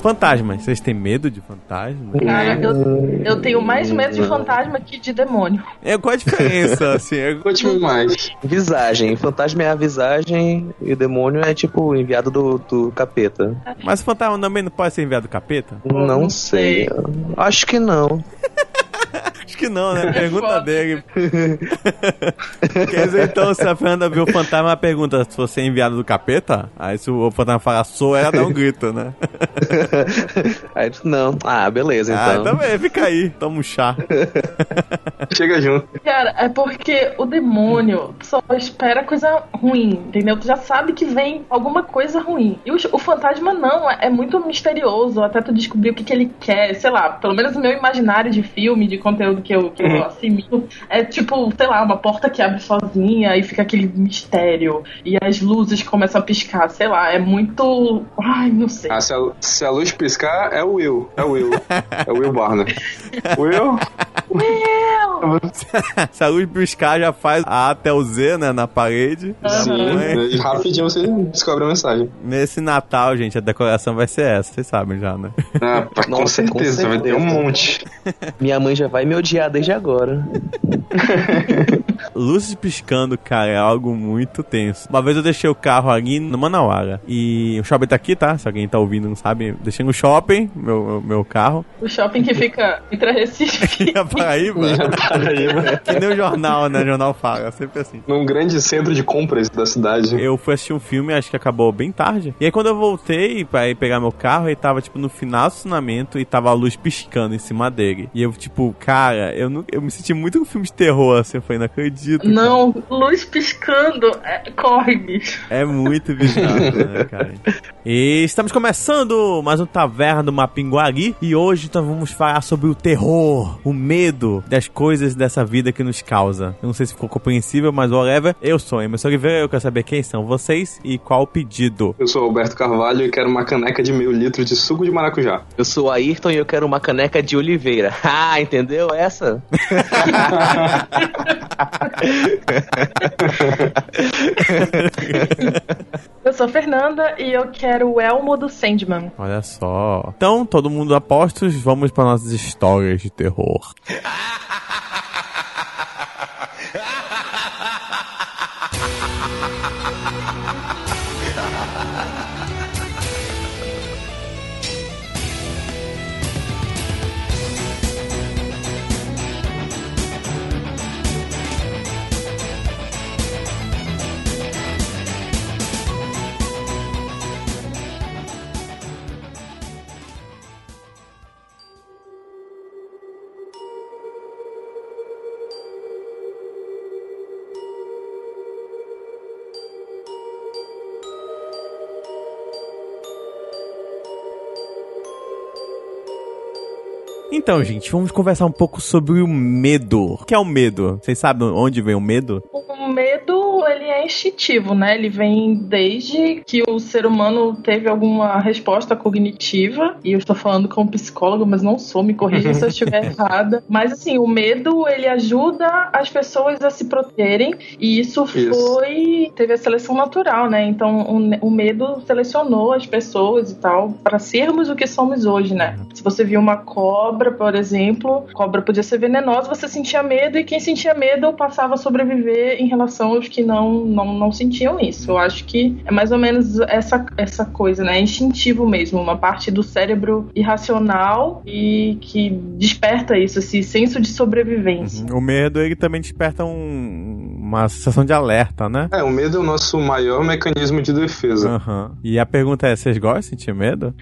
Fantasmas. Vocês têm medo de fantasma? Cara, eu, eu tenho mais medo de fantasma que de demônio. É, qual a diferença, assim? É... Conte-me mais. Visagem. Fantasma é a visagem e o demônio é tipo enviado do, do capeta. Mas o fantasma também não pode ser enviado do capeta? Não, não sei. sei. Acho que não. Acho que não, né? Pergunta dele. Quer dizer, então, se a Fernanda viu o fantasma, ela pergunta se você é enviado do capeta? Aí se o fantasma falar sou, ela dá um grito, né? Aí, não. Ah, beleza, Ah, então. também, fica aí, toma um chá. Chega junto. Cara, é porque o demônio só espera coisa ruim, entendeu? Tu já sabe que vem alguma coisa ruim. E o, o fantasma não, é, é muito misterioso até tu descobrir o que, que ele quer. Sei lá, pelo menos no meu imaginário de filme, de conteúdo que eu, que eu assimilo, é tipo, sei lá, uma porta que abre sozinha e fica aquele mistério. E as luzes começam a piscar, sei lá, é muito. Ai, não sei. Ah, se, a, se a luz piscar, é o Will. É o Will. É o Will Barner. Will? Se a luz piscar, já faz A até o Z, né, na parede. Sim. mãe. E rapidinho você descobre a mensagem. Nesse Natal, gente, a decoração vai ser essa, vocês sabem já, né? Ah, pá, com Nossa, com certeza, vai ter um certeza. monte. Minha mãe já vai me odiar desde agora. Luzes piscando, cara, é algo muito tenso. Uma vez eu deixei o carro ali no Manauara. E o shopping tá aqui, tá? Se alguém tá ouvindo e não sabe, deixei no shopping, meu, meu, meu carro. O shopping que fica entre Recife. E a Paraíba. Paraíba. que nem o jornal, né? O jornal fala, sempre assim. Num grande centro de compras da cidade. Eu fui assistir um filme, acho que acabou bem tarde. E aí quando eu voltei pra ir pegar meu carro, ele tava, tipo, no final do estacionamento e tava a luz piscando em cima dele. E eu, tipo, cara, eu, não, eu me senti muito um filme de terror, assim. Eu falei, não acredito. cara. Não, luz piscando. É, corre, bicho. É muito bizarro, né, cara? E estamos começando mais um Taverna do Mapinguari. E hoje nós vamos falar sobre o terror, o medo das coisas dessa vida que nos causa. Eu não sei se ficou compreensível, mas whatever. Eu sou Emerson Oliveira, eu quero saber quem são vocês e qual o pedido. Eu sou o Alberto Carvalho e quero uma caneca de meio litro de suco de maracujá. Eu sou o Ayrton e eu quero uma caneca de oliveira. Ah, entendeu essa? Eu sou a Fernanda e eu quero o Elmo do Sandman. Olha só. Então, todo mundo a postos, vamos para nossas histórias de terror. Então, gente, vamos conversar um pouco sobre o medo. O que é o medo? Vocês sabem onde vem o medo? O medo, ele é instintivo, né? Ele vem desde que o ser humano teve alguma resposta cognitiva. E eu estou falando como psicólogo, mas não sou, me corrija se eu estiver errada. Mas assim, o medo, ele ajuda as pessoas a se protegerem. E isso, Isso. foi. teve a seleção natural, né? Então o, o medo selecionou as pessoas e tal para sermos o que somos hoje, né? Se você viu uma cobra, por exemplo, cobra podia ser venenosa, você sentia medo e quem sentia medo passava a sobreviver em relação aos que não, não, não sentiam isso. Eu acho que é mais ou menos essa, essa coisa, né? É instintivo mesmo, uma parte do cérebro irracional e que desperta isso, esse senso de sobrevivência. O medo, ele também desperta um- uma sensação de alerta, né? É, o medo é o nosso maior mecanismo de defesa. Aham. E a pergunta é, vocês gostam de sentir medo?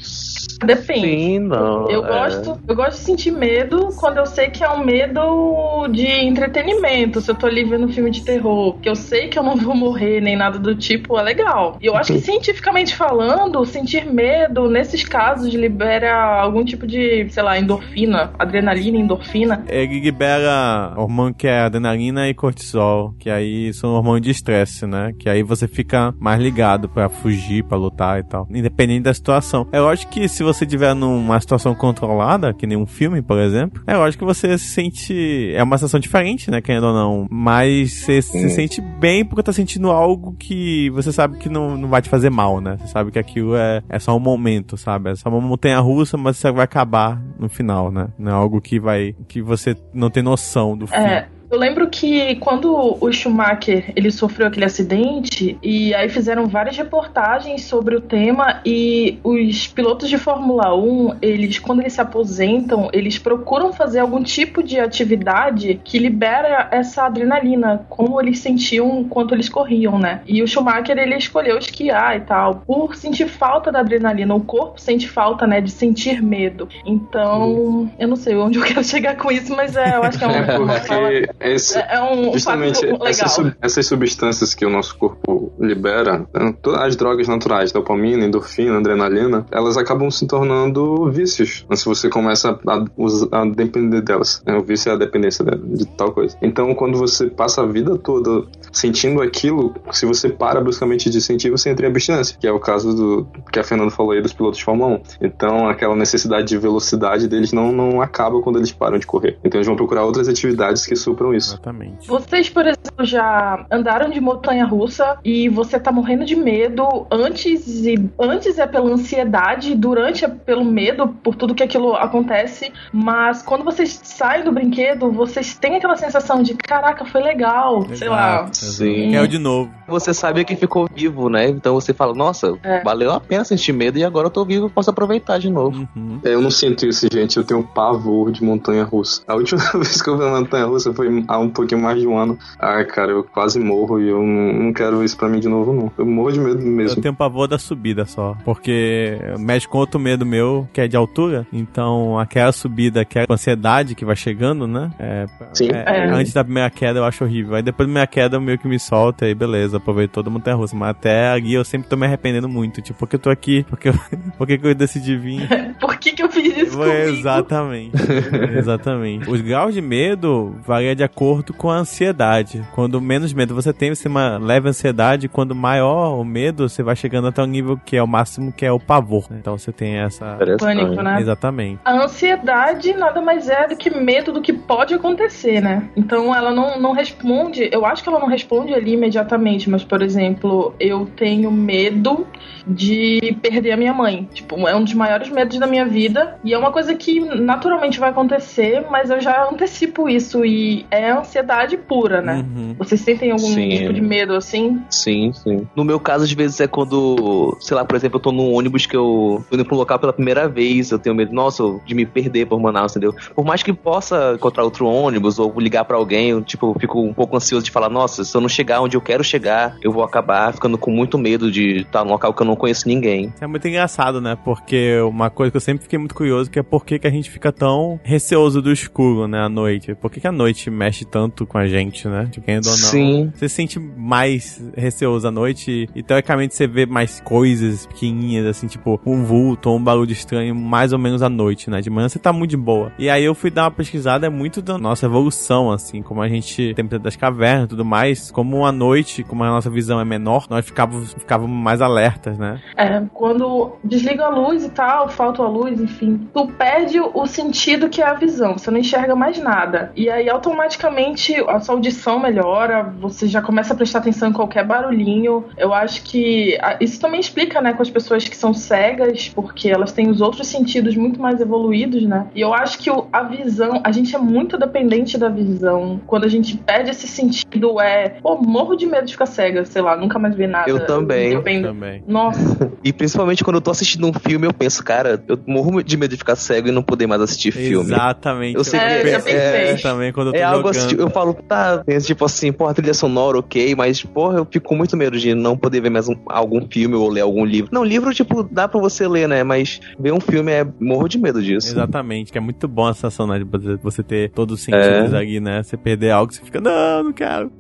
Depende. Sim, não. Eu é. gosto, eu gosto de sentir medo quando eu sei que é um medo de entretenimento. Se eu tô ali vendo um filme de terror, que eu sei que eu não vou morrer nem nada do tipo, é legal. E eu acho que cientificamente falando, sentir medo nesses casos libera algum tipo de, sei lá, endorfina, adrenalina, endorfina. Ele libera hormônio que é adrenalina e cortisol, que aí são hormônios de estresse, né? Que aí você fica mais ligado pra fugir, pra lutar e tal, independente da situação. É lógico que se você estiver numa situação controlada, que nem um filme, por exemplo, é lógico que você se sente. É uma sensação diferente, né? Querendo ou não. Mas você se sente bem porque tá sentindo algo que você sabe que não, não vai te fazer mal, né? Você sabe que aquilo é, é só um momento, sabe? É só uma montanha russa, mas você vai acabar no final, né? Não é algo que vai. que você não tem noção do fim. É, eu lembro que quando o Schumacher ele sofreu aquele acidente e aí fizeram várias reportagens sobre o tema e os pilotos de Fórmula 1, eles quando eles se aposentam, eles procuram fazer algum tipo de atividade que libera essa adrenalina, como eles sentiam enquanto eles corriam, né? E o Schumacher ele escolheu esquiar e tal, por sentir falta da adrenalina, o corpo sente falta, né, de sentir medo. Então, eu não sei onde eu quero chegar com isso, mas é, eu acho que é uma, É uma fala- porque esse, é um justamente essas, essas substâncias que o nosso corpo libera, né, todas as drogas naturais, dopamina, endorfina, adrenalina, elas acabam se tornando vícios se você começa a, us- a depender delas. né? O vício é a dependência de, de tal coisa. Então, quando você passa a vida toda sentindo aquilo, se você para bruscamente de sentir, você entra em abstinência, que é o caso do que a Fernanda falou aí dos pilotos de Fórmula 1. Então, aquela necessidade de velocidade deles não, não acaba quando eles param de correr. Então, eles vão procurar outras atividades que supram isso. Exatamente. Vocês, por exemplo, já andaram de montanha russa e você tá morrendo de medo antes e antes é pela ansiedade, durante é pelo medo por tudo que aquilo acontece, mas quando vocês saem do brinquedo, vocês têm aquela sensação de caraca, foi legal, sei lá. Sim. Quero de novo. Você sabe que ficou vivo, né? Então você fala, nossa, É. valeu a pena sentir medo e agora eu tô vivo, posso aproveitar de novo. Uhum. É, Eu não sinto isso, gente. Eu tenho pavor de montanha russa. A última vez que eu vi uma montanha russa foi há um pouquinho mais de um ano. Ai, cara, eu quase morro e eu não, quero isso pra mim de novo, não. Eu morro de medo Eu mesmo. tenho pavor da subida só. Porque mexe com outro medo meu, que é de altura. Então, aquela subida, aquela ansiedade que vai chegando, né? É, Sim. é, É. Antes da primeira queda eu acho horrível. Aí depois da primeira queda eu meio que me solta e beleza, aproveito toda a montanha russa. Mas até ali eu sempre tô me arrependendo muito. Tipo, por que eu tô aqui? Por que eu, por que eu decidi vir? Por que, que eu fiz isso? Exatamente. Exatamente. Os graus de medo variam de acordo com a ansiedade. Quando menos medo você tem, você tem uma leve ansiedade. Quando maior o medo, você vai chegando até um nível que é o máximo, que é o pavor. Então você tem essa. Pânico, né? Exatamente. A ansiedade nada mais é do que medo do que pode acontecer, né? Então ela não, não responde, eu acho que ela não responde ali imediatamente, mas, por exemplo, eu tenho medo de perder a minha mãe. Tipo, é um dos maiores medos da minha vida e é uma coisa que naturalmente vai acontecer, mas eu já antecipo isso e é ansiedade pura, né? Uhum. Vocês sentem algum Sim. tipo de medo assim? Sim, sim. No meu caso, às vezes é quando, sei lá, por exemplo, eu tô num ônibus que eu tô indo pra um local pela primeira vez, eu tenho medo, nossa, de me perder por Manaus, entendeu? Por mais que possa encontrar outro ônibus ou ligar pra alguém, eu, tipo, eu fico um pouco ansioso de falar, nossa, se eu não chegar onde eu quero chegar, eu vou acabar ficando com muito medo de estar num local que eu não conheço ninguém. É muito engraçado, né? Porque uma coisa que eu sempre fiquei muito curioso que é por que, que a gente fica tão receoso do escuro, né? À noite. Por que, que a noite mexe tanto com a gente, né? De quem ou não. Sim. Você se sente mais receoso à noite e, teoricamente, você vê mais coisas pequenininhas, assim, tipo um vulto ou um barulho estranho, mais ou menos à noite, né? De manhã você tá muito de boa. E aí eu fui dar uma pesquisada, é muito da nossa evolução, assim, como a gente tem medo das cavernas e tudo mais. Como à noite, como a nossa visão é menor, nós ficávamos, ficávamos mais alertas, né? É, quando desliga a luz e tal, falta a luz, enfim, tu perde o sentido que é a visão, você não enxerga mais nada. E aí automaticamente a sua audição melhora, você já começa a prestar atenção em qualquer barulhinho. Eu acho que ah, isso também explica, né, com as pessoas que são cegas, porque elas têm os outros sentidos muito mais evoluídos, né? E eu acho que a visão, a gente é muito dependente da visão. Quando a gente perde esse sentido, é, pô, morro de medo de ficar cega, sei lá, nunca mais ver nada. Eu também. Depende- Também. Nossa. E principalmente quando eu tô assistindo um filme, eu penso, cara, eu morro de medo de ficar cego e não poder mais assistir filme. Exatamente. Eu sei É, que eu já pensei. também quando eu tô É algo jogando. assim, eu falo, tá, tipo assim, porra, trilha sonora, ok, mas, porra, eu fico com muito medo de não poder ver mais um- algum filme ou ler algum livro. Não, livro, tipo, dá pra você ler, né, mas ver um filme é, morro de medo disso. Exatamente, que é muito bom a sensação, né? De você- você ter todos os sentidos É. ali, né? Você perder algo, você fica, não, não quero.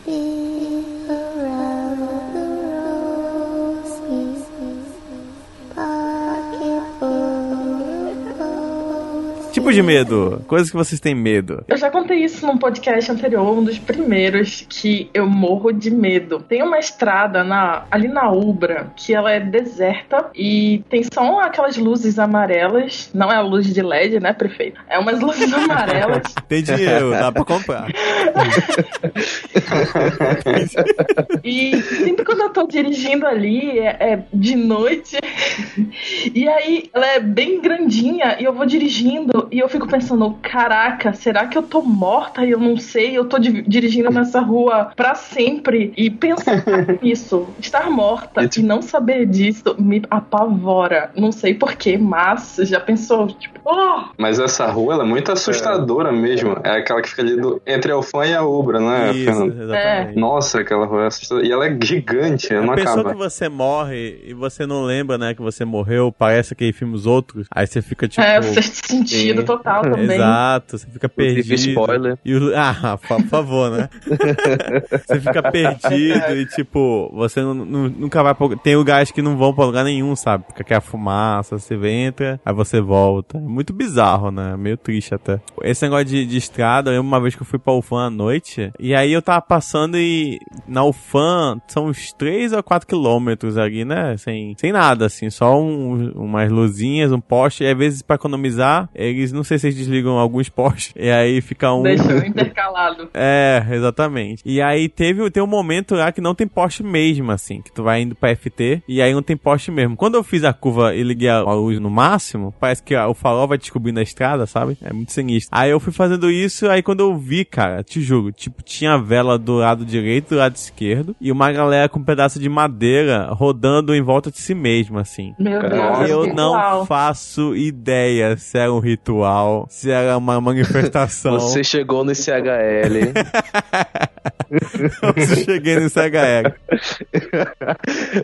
Tipo de medo. Coisas que vocês têm medo. Eu já contei isso num podcast anterior, um dos primeiros, que eu morro de medo. Tem uma estrada na, ali na Ubra que ela é deserta e tem só aquelas luzes amarelas. Não é a luz de LED, né, prefeito? É umas luzes amarelas. Tem dinheiro, dá pra comprar. e sempre quando eu tô dirigindo ali, é, é de noite. e aí ela é bem grandinha e eu vou dirigindo e eu fico pensando: caraca, será que eu tô morta e eu não sei? Eu tô di dirigindo nessa rua pra sempre. E pensar nisso, estar morta e não saber disso me apavora. Não sei porquê, mas já pensou, tipo, oh! Mas essa rua ela é muito assustadora é. mesmo. É aquela que fica ali do, entre a Ufã e a Ubra, né, Isso, Fernando? É. Nossa, aquela rua é assustadora. E ela é gigante, ela não a pessoa que você morre e você não lembra, né, que você morreu, parece aquele filme Os Outros, aí você fica tipo... É, o sexto sentido Sim. total também. Exato, você fica perdido. spoiler. E o... Ah, por favor, né? você fica perdido e tipo, você não, não, nunca vai pra... Tem lugares que não vão pra lugar nenhum, sabe? Fica aquela fumaça, você entra, aí você volta. É muito bizarro, né? Meio triste até. Esse negócio de, de estrada, eu lembro uma vez que eu fui pra UFAM à noite, e aí eu tava passando e na UFAM são uns 3 ou 4 quilômetros ali, né? Sem, sem nada, assim, só um, umas luzinhas, um poste, e às vezes pra economizar, não sei se eles desligam alguns postes, e aí fica um... Deixa intercalado. É, exatamente. E aí teve, tem um momento lá que não tem poste mesmo, assim, que tu vai indo pra FT, e aí não tem poste mesmo. Quando eu fiz a curva e liguei a luz no máximo, parece que o farol vai descobrindo a estrada, sabe? É muito sinistro. Aí eu fui fazendo isso, aí quando eu vi, cara, te juro, tipo, tinha vela do lado direito e do lado esquerdo, e uma galera com um pedaço de madeira rodando em volta de si mesmo, assim. Meu Deus, eu não faço ideia se era um ritual, se era uma manifestação. Você chegou no CHL. eu cheguei no CHL.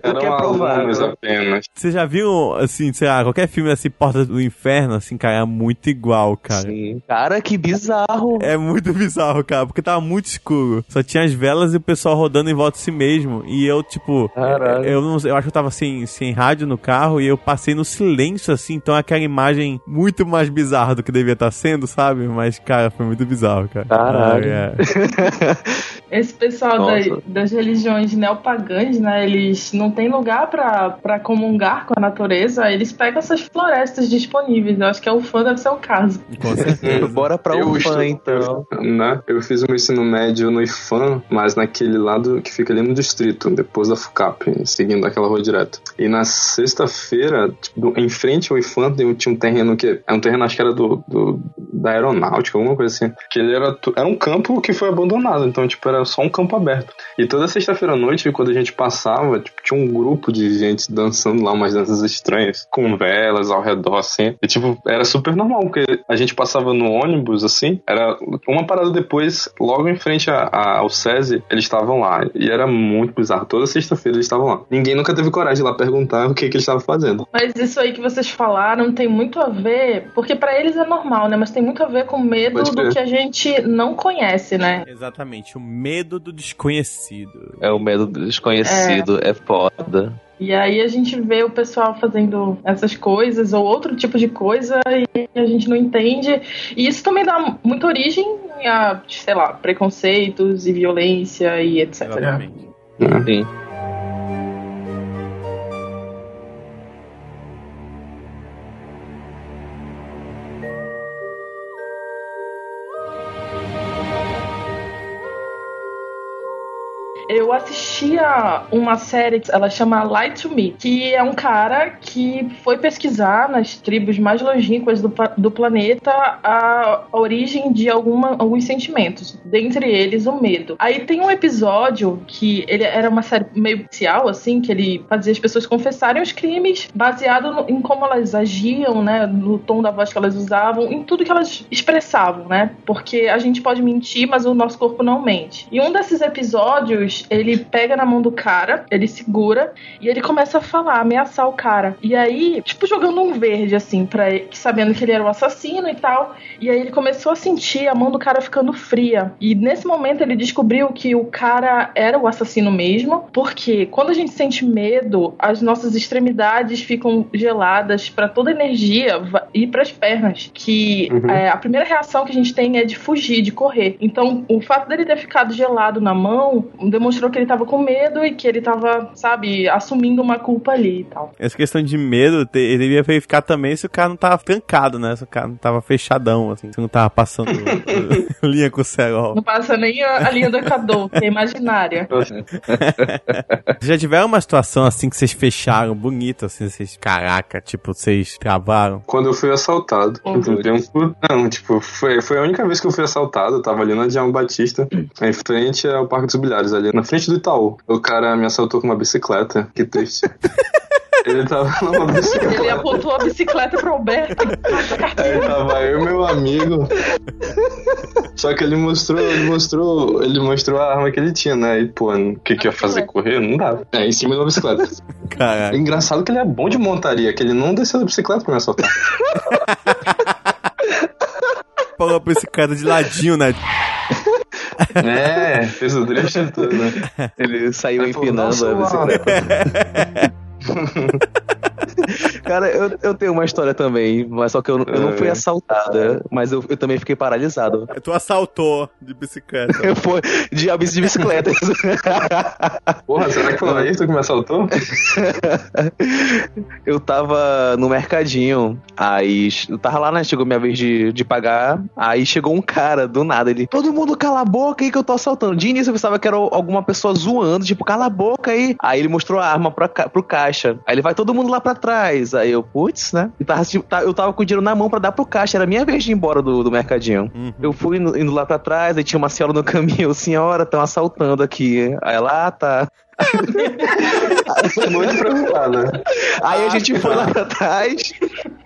Era é provável. apenas. Você já viu, assim, sei lá, qualquer filme assim, Porta do Inferno, assim, cara, é muito igual, cara. Sim. Cara, que bizarro. É muito bizarro, cara, porque tava muito escuro. Só tinha as velas e o pessoal rodando em volta de si mesmo. E eu, tipo, Caralho. eu, não, eu acho que eu tava sem, sem rádio no carro e eu passei no silêncio, assim, então aquela imagem muito mais bizarra do que devia estar tá sendo, sabe? Mas, cara, foi muito bizarro, cara. Caralho. Ah, é. Esse pessoal da, das religiões neopagãs, né, eles não tem lugar para comungar com a natureza, eles pegam essas florestas disponíveis. Eu acho que é o fã deve ser o caso. Com certeza. Bora pra eu UFAM, então. né? Eu fiz o ensino médio no IFAM, mas naquele lado que fica ali no distrito, depois da FUCAP, seguindo aquela rua direto. E na sexta-feira, tipo, em frente ao IFAM, tinha um terreno que. É um terreno, acho que era do, do da aeronáutica, alguma coisa assim. Que ele era, era um campo que foi abandonado, então, tipo, era só um campo aberto. E toda sexta-feira à noite, quando a gente passava, tipo, tinha um grupo de gente dançando lá umas danças estranhas, com velas ao redor, assim. E, tipo, era super normal, porque a gente passava no ônibus, assim, era uma parada depois, logo em frente a, a, ao SESI, eles estavam lá. E era muito bizarro. Toda sexta-feira eles estavam lá. Ninguém nunca teve coragem de ir lá perguntar o que, que eles estavam fazendo. Mas isso aí que vocês falaram tem muito a ver, porque para eles é normal, né? Mas tem muito a ver com medo do que a gente não conhece, né? Exatamente, o medo do desconhecido. É o medo do desconhecido, é, é foda. E aí a gente vê o pessoal fazendo essas coisas ou outro tipo de coisa e a gente não entende. E isso também dá muita origem a, sei lá, preconceitos e violência e etc. Exatamente. Sim. Eu assistia uma série, ela chama Light to Me, que é um cara que foi pesquisar nas tribos mais longínquas do, do planeta a, a origem de alguma, alguns sentimentos, dentre eles o medo. Aí tem um episódio que ele era uma série meio policial, assim, que ele fazia as pessoas confessarem os crimes baseado no, em como elas agiam, né, no tom da voz que elas usavam, em tudo que elas expressavam, né? Porque a gente pode mentir, mas o nosso corpo não mente. E um desses episódios ele pega na mão do cara, ele segura e ele começa a falar, ameaçar o cara. E aí, tipo, jogando um verde, assim, pra ele, sabendo que ele era o assassino e tal. E aí ele começou a sentir a mão do cara ficando fria. E nesse momento ele descobriu que o cara era o assassino mesmo, porque quando a gente sente medo, as nossas extremidades ficam geladas para toda a energia ir para as pernas. Que uhum. é, a primeira reação que a gente tem é de fugir, de correr. Então, o fato dele ter ficado gelado na mão demonstrou que ele tava com medo e que ele tava, sabe, assumindo uma culpa ali e tal. Essa questão de medo, ele devia verificar também se o cara não tava trancado, né? Se o cara não tava fechadão, assim, se não tava passando linha com o cerol. Não passa nem a, a linha do Equador, que é imaginária. Já tiveram uma situação assim que vocês fecharam bonito, assim, vocês, caraca, tipo, vocês travaram? Quando eu fui assaltado. Uhum. Não, tipo, foi, foi a única vez que eu fui assaltado, eu tava ali na Diamo Batista, em frente ao Parque dos Bilhares, ali na frente do Itaú. O cara me assaltou com uma bicicleta, que triste. Ele tava numa bicicleta. Ele apontou a bicicleta pro Alberto. Aí tava eu e meu amigo. Só que ele mostrou, ele mostrou, ele mostrou a arma que ele tinha, né? E, pô, o que que ia fazer? Correr? Não dava. É, em cima de uma bicicleta. Caraca. Engraçado que ele é bom de montaria, que ele não desceu da bicicleta pra me assaltar. Falou pra esse cara de ladinho, né? É, fez o drift e tudo, né? Ele saiu empinando a bicicleta. Cara, eu, eu tenho uma história também, mas só que eu, eu não fui é. assaltada, mas eu, eu também fiquei paralisado. Tu assaltou de bicicleta. Foi de de bicicleta. Porra, será que foi o Ayrton que me assaltou? eu tava no mercadinho, aí eu tava lá, né? Chegou minha vez de, de pagar, aí chegou um cara do nada, ele, todo mundo cala a boca aí que eu tô assaltando. De início eu pensava que era alguma pessoa zoando, tipo, cala a boca aí. Aí ele mostrou a arma pra, pro caixa. Aí ele vai todo mundo lá pra trás. Aí eu, putz, né? E tava, tipo, eu tava com o dinheiro na mão pra dar pro caixa. Era minha vez de ir embora do, do mercadinho. Uhum. Eu fui indo, indo, lá pra trás, aí tinha uma senhora no caminho. Senhora, estão assaltando aqui. Aí ela, ah, tá. Muito preocupada. Aí a gente foi lá pra trás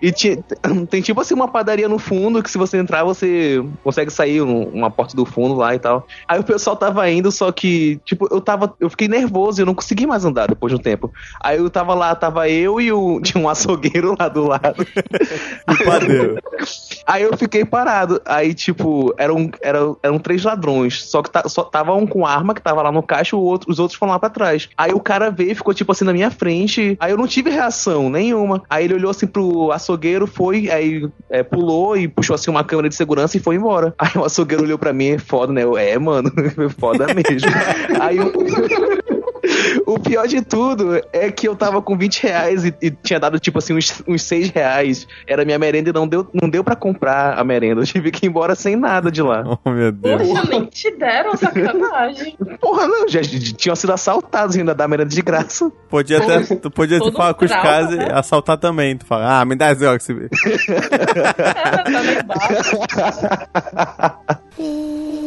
e tinha, tem tipo assim uma padaria no fundo que se você entrar você consegue sair uma porta do fundo lá e tal. Aí o pessoal tava indo, só que, tipo, eu tava. Eu fiquei nervoso e eu não consegui mais andar depois de um tempo. Aí eu tava lá, tava eu e o, tinha um açougueiro lá do lado. Aí eu fiquei parado. Aí, tipo, eram, eram, eram três ladrões. Só que tá, só tava um com arma que tava lá no caixa e outro, os outros foram lá pra trás. Aí o cara veio e ficou, tipo assim, na minha frente. Aí eu não tive reação nenhuma. Aí ele olhou assim pro açougueiro, foi, aí é, pulou e puxou assim uma câmera de segurança e foi embora. Aí o açougueiro olhou pra mim, foda, né? Eu, é, mano, foda mesmo. aí eu. O pior de tudo é que eu tava com 20 reais e, e tinha dado, tipo assim, uns, uns 6 reais. Era minha merenda e não deu, não deu pra comprar a merenda. Eu tive que ir embora sem nada de lá. Oh, meu Deus. Poxa, nem te deram sacanagem. Porra, não, já, já tinham sido assaltados ainda dar merenda de graça. Podia até, tu podia tu falar com os caras né? e assaltar também. Tu fala, ah, me dá droga, você vê. é,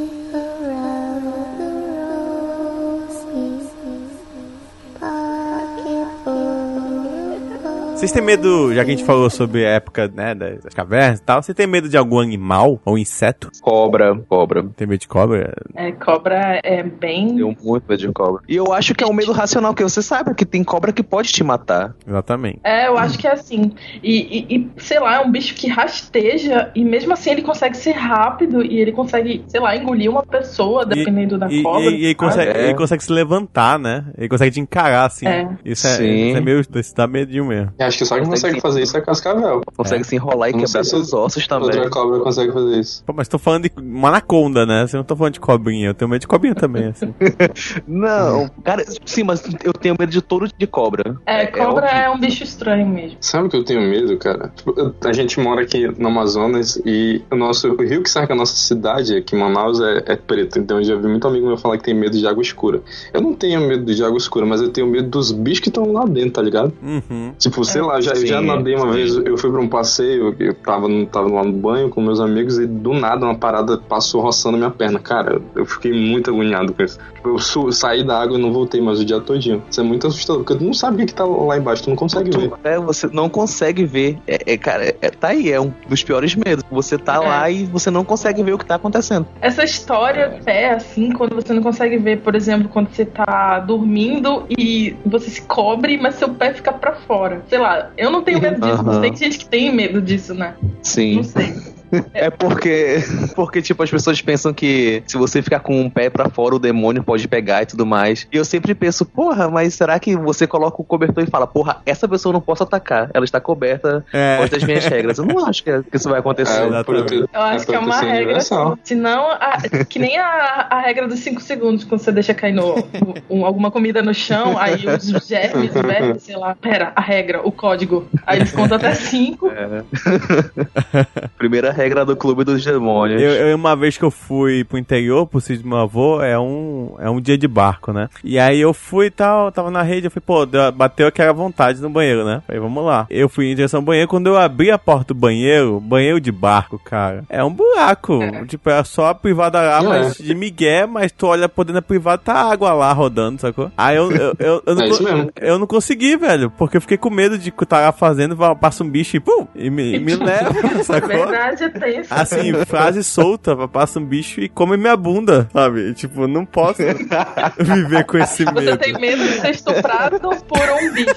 Vocês têm medo, já que a gente falou sobre a época, né, das cavernas e tal, você tem medo de algum animal ou inseto? Cobra, cobra. Tem medo de cobra? É, cobra é bem... Tenho muito medo de cobra. E eu acho que é um medo racional, que você sabe que tem cobra que pode te matar. Exatamente. É, eu acho que é assim. E, e, e, sei lá, é um bicho que rasteja e mesmo assim ele consegue ser rápido e ele consegue, sei lá, engolir uma pessoa, dependendo e, da cobra. E, e ele, consegue, é. ele consegue se levantar, né? Ele consegue te encarar, assim. É. Isso, é, isso é meio... Isso dá medinho mesmo. É, acho que só quem consegue, consegue fazer isso é Cascavel. Consegue é. se enrolar e quebrar seus ossos também. Outra cobra consegue fazer isso. Pô, mas tô falando de uma anaconda, né? Você não tô falando de cobrinha. Eu tenho medo de cobrinha também, assim. não, cara, sim, mas eu tenho medo de touro de cobra. É, é cobra é, é, um bicho estranho mesmo. Sabe o que eu tenho medo, cara? Tipo, a gente mora aqui no Amazonas e o nosso o rio que cerca a nossa cidade, aqui em Manaus, é, é preto. Então eu já vi muito amigo meu falar que tem medo de água escura. Eu não tenho medo de água escura, mas eu tenho medo dos bichos que estão lá dentro, tá ligado? Uhum. Tipo, você Sei lá, já, já nadei uma sim. vez, eu fui pra um passeio, eu tava, no- tava lá no banho com meus amigos e do nada uma parada passou roçando minha perna. Cara, eu fiquei muito agoniado com isso. Tipo, eu su- saí da água e não voltei mais o dia todinho. Isso é muito assustador, porque tu não sabe o que, que tá lá embaixo, tu não consegue ver. É, você não consegue ver. É, é, cara, é, tá aí, é um dos piores medos. Você tá É. lá e você não consegue ver o que tá acontecendo. Essa história pé, assim, quando você não consegue ver, por exemplo, quando você tá dormindo e você se cobre, mas seu pé fica pra fora. Sei lá, eu não tenho medo disso, mas tem gente que tem medo disso, né? Sim. Não sei. É porque, porque, tipo, as pessoas pensam que se você ficar com um pé pra fora, o demônio pode pegar e tudo mais. E eu sempre penso, porra, mas será que você coloca o cobertor e fala, porra, essa pessoa eu não posso atacar, ela está coberta, É. pode das minhas regras. Eu não acho que, que isso vai acontecer. É, eu acho que é uma regra. assim, Senão, a- que nem a, a regra dos 5 segundos, quando você deixa cair no, um- alguma comida no chão, aí os germes, vermes, sei lá. Pera, a regra, o código. Aí eles contam até 5. É. Primeira regra do clube dos demônios. Eu, eu, uma vez que eu fui pro interior, pro sítio do meu avô, é um, é um dia de barco, né? E aí eu fui e tal, tava na rede, eu falei, pô, deu- bateu aquela vontade no banheiro, né? Falei, vamos lá. Eu fui em direção ao banheiro, quando eu abri a porta do banheiro, banheiro de barco, cara, é um buraco. Tipo, é só a privada lá, É. mas de migué, mas tu olha por dentro da privada, tá água lá rodando, sacou? Aí eu, eu, eu, eu não, É isso co- mesmo. eu não consegui, velho, porque eu fiquei com medo de estar lá fazendo, passa um bicho e pum, e me, e me leva, Na sacou? verdade, é tenso. Assim, frase solta, passa um bicho e come minha bunda, sabe? Tipo, não posso viver com esse Você medo. tem medo de ser estuprado por um bicho.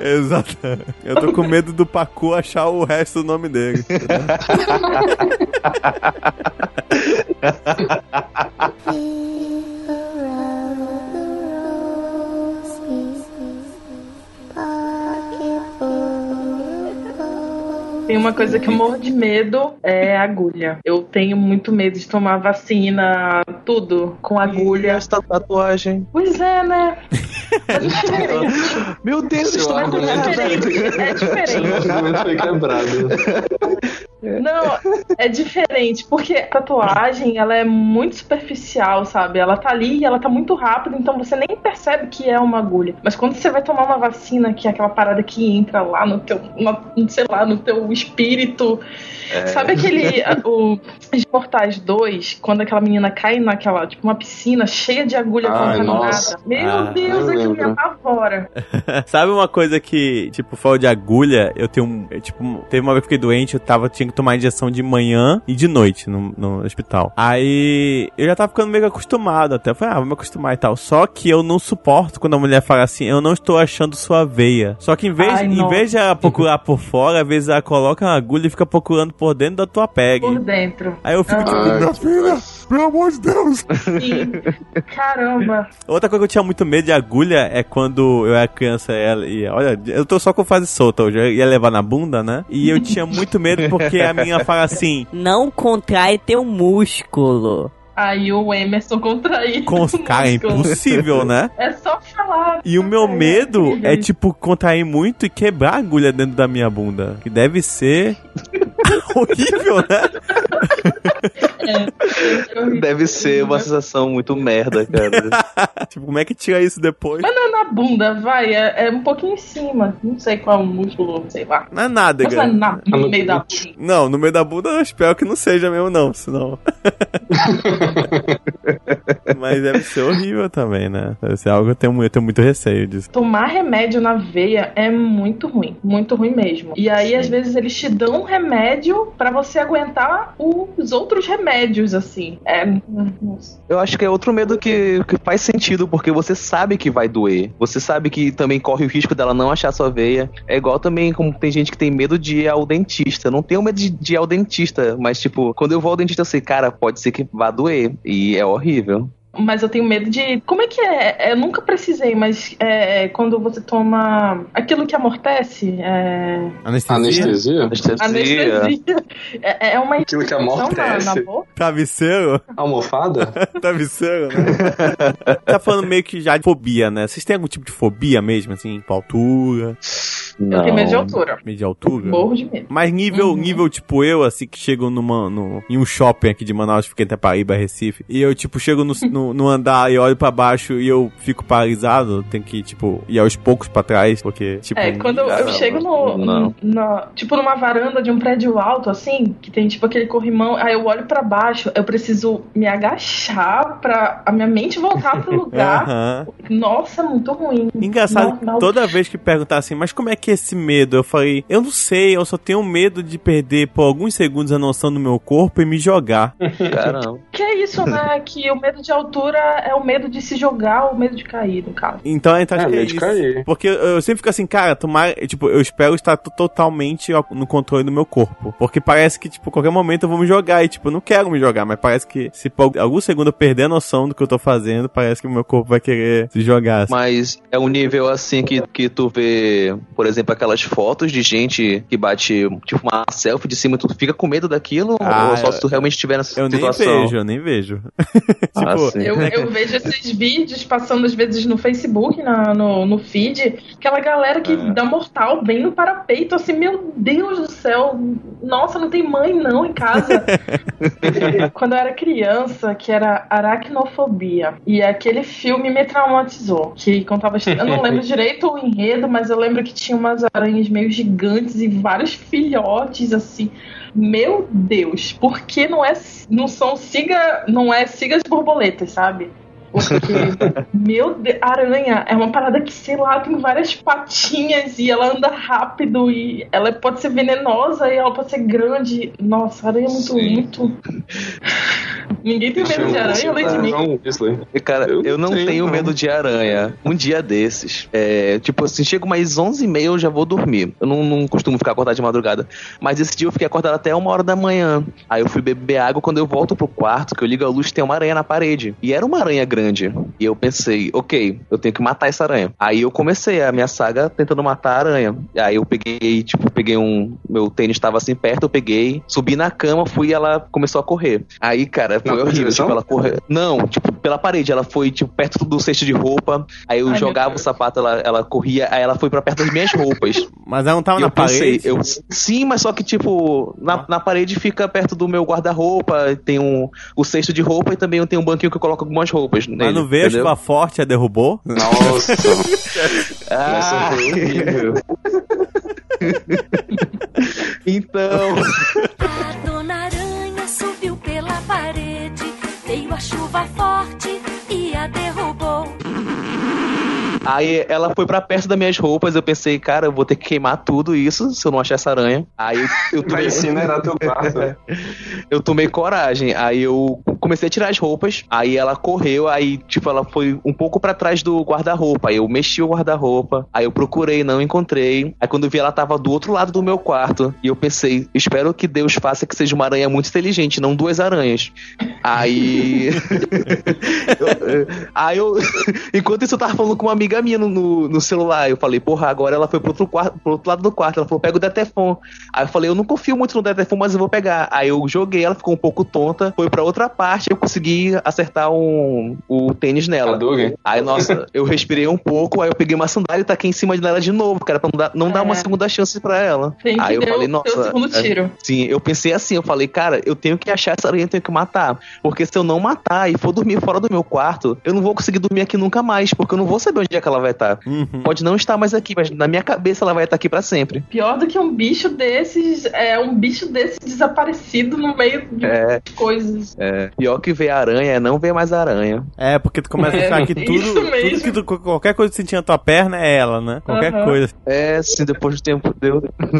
Exato. Eu tô com medo do Pacu achar o resto do nome dele. Tem uma coisa que eu morro de medo é agulha. Eu tenho muito medo de tomar vacina, tudo com E agulha. esta tatuagem. Pois é, né? É diferente. Meu Deus, Seu estou É argumento diferente. É Seu diferente. argumento foi quebrado. Não, é diferente, porque a tatuagem, ela é muito superficial, sabe? Ela tá ali e ela tá muito rápida, então você nem percebe que é uma agulha. Mas quando você vai tomar uma vacina, que é aquela parada que entra lá no teu, na- sei lá, no teu espírito. Sabe aquele, o Os Portais 2, quando aquela menina cai naquela, tipo, uma piscina cheia de agulha Ai, contaminada? nossa. Meu Ah, Deus, eu aquilo me apavora. Sabe uma coisa que, tipo, falou de agulha? Eu tenho um. eu, Tipo, teve uma vez que eu fiquei doente, eu tava, tinha que tomar injeção de manhã e de noite no, no hospital. Aí eu já tava ficando meio acostumado até. Eu falei, ah, vou me acostumar e tal. Só que eu não suporto quando a mulher fala assim, eu não estou achando sua veia. Só que em vez, Ai, em vez de ela procurar por fora, às vezes ela coloca uma agulha e fica procurando por dentro da tua pele. Por dentro. Aí eu fico tipo, minha filha, pelo amor de Deus. Sim. Caramba. Outra coisa que eu tinha muito medo de agulha é quando eu era criança ela, e olha, eu tô só com fase solta hoje, eu ia levar na bunda, né? E eu tinha muito medo porque a minha fala assim, Não contrai teu músculo. Aí o Emerson contrair. com os o cara, é impossível, né? É só falar. E o meu Ai, medo é tipo contrair muito e quebrar a agulha dentro da minha bunda, que deve ser horrível, né? Deve ser uma sensação muito merda, cara. tipo, como é que tira isso depois? Mas não é na bunda, vai. É, é um pouquinho em cima. Não sei qual é o músculo, sei lá. Não é nada, Mas não é cara. na, no no meio da bunda. Não, no meio da bunda eu espero que não seja mesmo, não, senão. Mas deve ser horrível também, né? Deve ser algo que eu tenho, eu tenho muito receio disso. Tomar remédio na veia é muito ruim. Muito ruim mesmo. E aí, às vezes, eles te dão um remédio pra você aguentar os outros remédios, assim. É. Eu acho que é outro medo que, que faz sentido, porque você sabe que vai doer. Você sabe que também corre o risco dela não achar sua veia. É igual também como tem gente que tem medo de ir ao dentista. Não tenho medo de, de ir ao dentista, mas tipo, quando eu vou ao dentista, eu sei, cara, pode ser que vá doer. E é horrível. Mas eu tenho medo de. Como é que é? Eu nunca precisei, mas é, quando você toma aquilo que amortece, é, Anestesia? Anestesia? Anestesia. anestesia, é, é uma Aquilo que na, amortece. na boca. Travesseiro? Almofada? Travesseiro, né? tá falando meio que já de fobia, né? Vocês têm algum tipo de fobia mesmo, assim, com altura? Eu tenho medo de altura. Meio de altura. Morro de medo. Mas nível, Uhum. nível tipo eu, assim, que chego numa, no, em um shopping aqui de Manaus, fiquei até Paraíba, Recife, e eu, tipo, chego no, no, no andar e olho pra baixo e eu fico paralisado, tem que, tipo, ir aos poucos pra trás, porque, tipo... É, quando eu Caramba, chego no, não. na- tipo numa varanda de um prédio alto, assim, que tem tipo aquele corrimão, aí eu olho pra baixo, eu preciso me agachar pra a minha mente voltar pro lugar. Aham. Nossa, muito ruim. Engraçado, Não, não. toda vez que perguntar assim, mas como é que é esse medo? Eu falei, eu não sei, eu só tenho medo de perder por alguns segundos a noção do meu corpo e me jogar. Caramba. Que é isso, né? que o medo de altura é o medo de se jogar ou o medo de cair, no caso. Então, então acho É, que é medo de isso. cair. Porque eu, eu sempre fico assim, cara, tomar, tipo, eu espero estar to- totalmente no controle do meu corpo. Porque parece que, tipo, qualquer momento eu vou me jogar e, tipo, eu não quero me jogar, mas parece que se por algum segundo eu perder a noção do que eu tô fazendo, parece que o meu corpo vai querer se jogar. assim. Mas é um nível assim que, que tu vê, por exemplo, aquelas fotos de gente que bate, tipo, uma selfie de cima e tu fica com medo daquilo? Ah, ou só se tu realmente estiver nessa Eu nem situação? vejo, eu nem vejo. Ah, tipo. Eu, eu vejo esses vídeos passando às vezes no Facebook, na- no, no feed, aquela galera que dá mortal bem no parapeito, assim, meu Deus do céu, nossa, não tem mãe não em casa. Quando eu era criança, que era Aracnofobia, e aquele filme me traumatizou, que contava, eu não lembro direito o enredo, mas eu lembro que tinha umas aranhas meio gigantes e vários filhotes, assim, meu Deus, por que não é não são siga, não é siga as borboletas, sabe? Porque, meu Deus, aranha é uma parada que, sei lá, tem várias patinhas e ela anda rápido e ela pode ser venenosa e ela pode ser grande. Nossa, aranha é muito, Sim. muito. Ninguém tem medo de aranha além de mim. E, Cara, eu, Eu não tenho, tenho não. medo de aranha. Um dia desses, é, tipo assim, chego mais 11h30 eu já vou dormir. Eu não, não costumo ficar acordado de madrugada. Mas esse dia eu fiquei acordado até uma hora da manhã. Aí eu fui beber água. Quando eu volto pro quarto, que eu ligo a luz, tem uma aranha na parede. E era uma aranha grande. E eu pensei, ok, eu tenho que matar essa aranha. Aí eu comecei a minha saga tentando matar a aranha. Aí eu peguei, tipo, peguei um. Meu tênis estava assim perto, eu peguei, subi na cama, fui e ela começou a correr. Aí, cara, foi Na horrível. Tipo, ela correu. Não, tipo, pela parede. Ela foi, tipo, perto do cesto de roupa. Aí eu Ai, jogava o sapato, ela, ela corria. Aí ela foi pra perto das minhas roupas. Mas ela não tava E na eu pensei, parede. eu, sim, mas só que, tipo, na, na parede fica perto do meu guarda-roupa, tem um, o cesto de roupa e também tem um banquinho que eu coloco algumas roupas. Mas nele, não veio a entendeu? chuva forte, a derrubou? Nossa. Ah, foi horrível. então, A dona aranha subiu pela parede, veio a chuva forte e a derrubou. Aí ela foi pra perto das minhas roupas, eu pensei, cara, eu vou ter que queimar tudo isso se eu não achar essa aranha. Aí eu, eu Vai tomei, incinerar teu quarto. né? eu tomei coragem, aí eu comecei a tirar as roupas, aí ela correu, aí, tipo, ela foi um pouco pra trás do guarda-roupa, aí eu mexi o guarda-roupa, aí eu procurei, não encontrei, aí quando eu vi ela tava do outro lado do meu quarto, e eu pensei, espero que Deus faça que seja uma aranha muito inteligente, não duas aranhas. Aí... aí eu... Enquanto isso eu tava falando com uma amiga minha no, no, no celular, eu falei, porra, agora ela foi pro outro, quarto, pro outro lado do quarto, ela falou, pega o Detefon. Aí eu falei, eu não confio muito no Detefon, mas eu vou pegar. Aí eu joguei, ela ficou um pouco tonta, foi pra outra parte, eu consegui acertar um, o tênis nela. Aí, nossa, eu respirei um pouco, aí eu peguei uma sandália e taquei em cima dela de novo, cara, pra não dar, não dar É. uma segunda chance pra ela. Que aí eu deu falei, nossa. é, tiro. Sim, eu pensei assim, eu falei, cara, eu tenho que achar essa aranha, eu tenho que matar. Porque se eu não matar e for dormir fora do meu quarto, eu não vou conseguir dormir aqui nunca mais, porque eu não vou saber onde é que ela vai estar. Uhum. Pode não estar mais aqui, mas na minha cabeça ela vai estar aqui pra sempre. Pior do que um bicho desses, é um bicho desse desaparecido no meio de É, coisas. é. Pior que ver aranha é não ver mais aranha. É, porque tu começa a achar que É, tudo, isso tudo mesmo. que tu, qualquer coisa que você tinha na tua perna é ela, né? Qualquer Aham. coisa. É, sim, depois do tempo deu.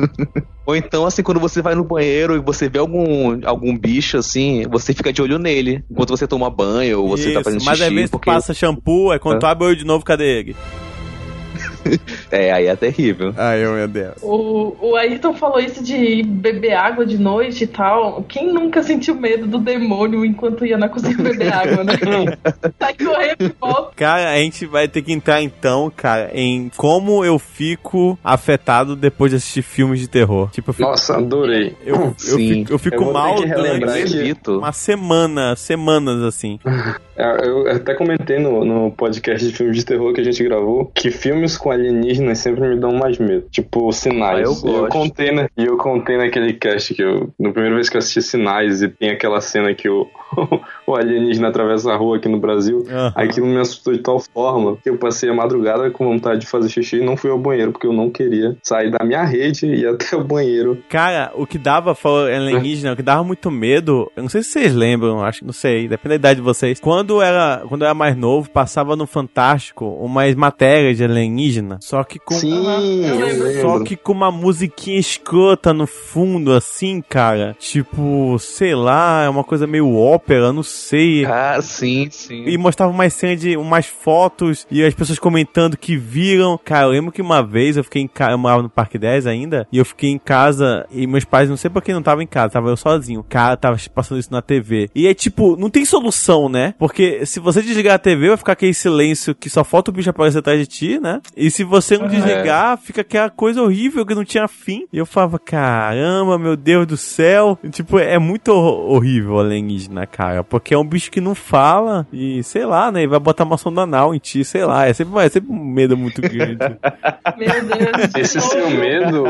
Ou então, assim, quando você vai no banheiro e você vê algum, algum bicho, assim, você fica de olho nele. Enquanto você toma banho ou você tá Isso, fazendo mas xixi. às vezes tu porque... passa shampoo, aí quando É. tu abre o olho de novo, cadê É, aí é terrível. Ai, meu Deus. O, o Ayrton falou isso de beber água de noite e tal. Quem nunca sentiu medo do demônio enquanto ia na cozinha beber água, né? Sai correndo e volta. Cara, a gente vai ter que entrar então, cara, em como eu fico afetado depois de assistir filmes de terror. Tipo, eu fico, Nossa, adorei. eu, eu Sim. fico, eu fico Eu mal durante uma semana, semanas assim. É, Eu até comentei no, no podcast de filmes de terror que a gente gravou que filmes com alienígenas sempre me dão mais medo. Tipo, Sinais. Ah, eu E eu contei, né? E eu contei naquele cast que eu. Na primeira vez que eu assisti Sinais e tem aquela cena que o, o alienígena atravessa a rua aqui no Brasil. Aham. Aquilo me assustou de tal forma que eu passei a madrugada com vontade de fazer xixi e não fui ao banheiro, porque eu não queria sair da minha rede e ir até o banheiro. Cara, o que dava, falou alienígena, o que dava muito medo, eu não sei se vocês lembram, acho que não sei, depende da idade de vocês. Quando era, quando eu era mais novo, passava no Fantástico umas matérias de alienígena, só que com Sim, lembro. Só que com uma musiquinha escrota no fundo, assim, cara. Tipo, sei lá, é uma coisa meio ópera, não sei. Ah, sim, sim. E mostrava umas cenas de umas fotos e as pessoas comentando que viram. Cara, eu lembro que uma vez eu fiquei em casa, eu morava no Parque 10 ainda, e eu fiquei em casa e meus pais, não sei por que não estavam em casa, tava eu sozinho. O cara tava passando isso na TV. E é tipo, não tem solução, né? Porque se você desligar a TV, vai ficar aquele silêncio que só falta o bicho aparecer atrás de ti, né? E se você não desligar, fica aquela coisa horrível que não tinha fim. E eu falava, caramba, meu Deus do céu. Tipo, é muito hor- horrível o alienígena, cara. Porque é um bicho que não fala e, sei lá, né? E vai botar uma sonda anal em ti, sei lá. É sempre, é sempre um medo muito grande. Meu Deus. Esse que seu medo,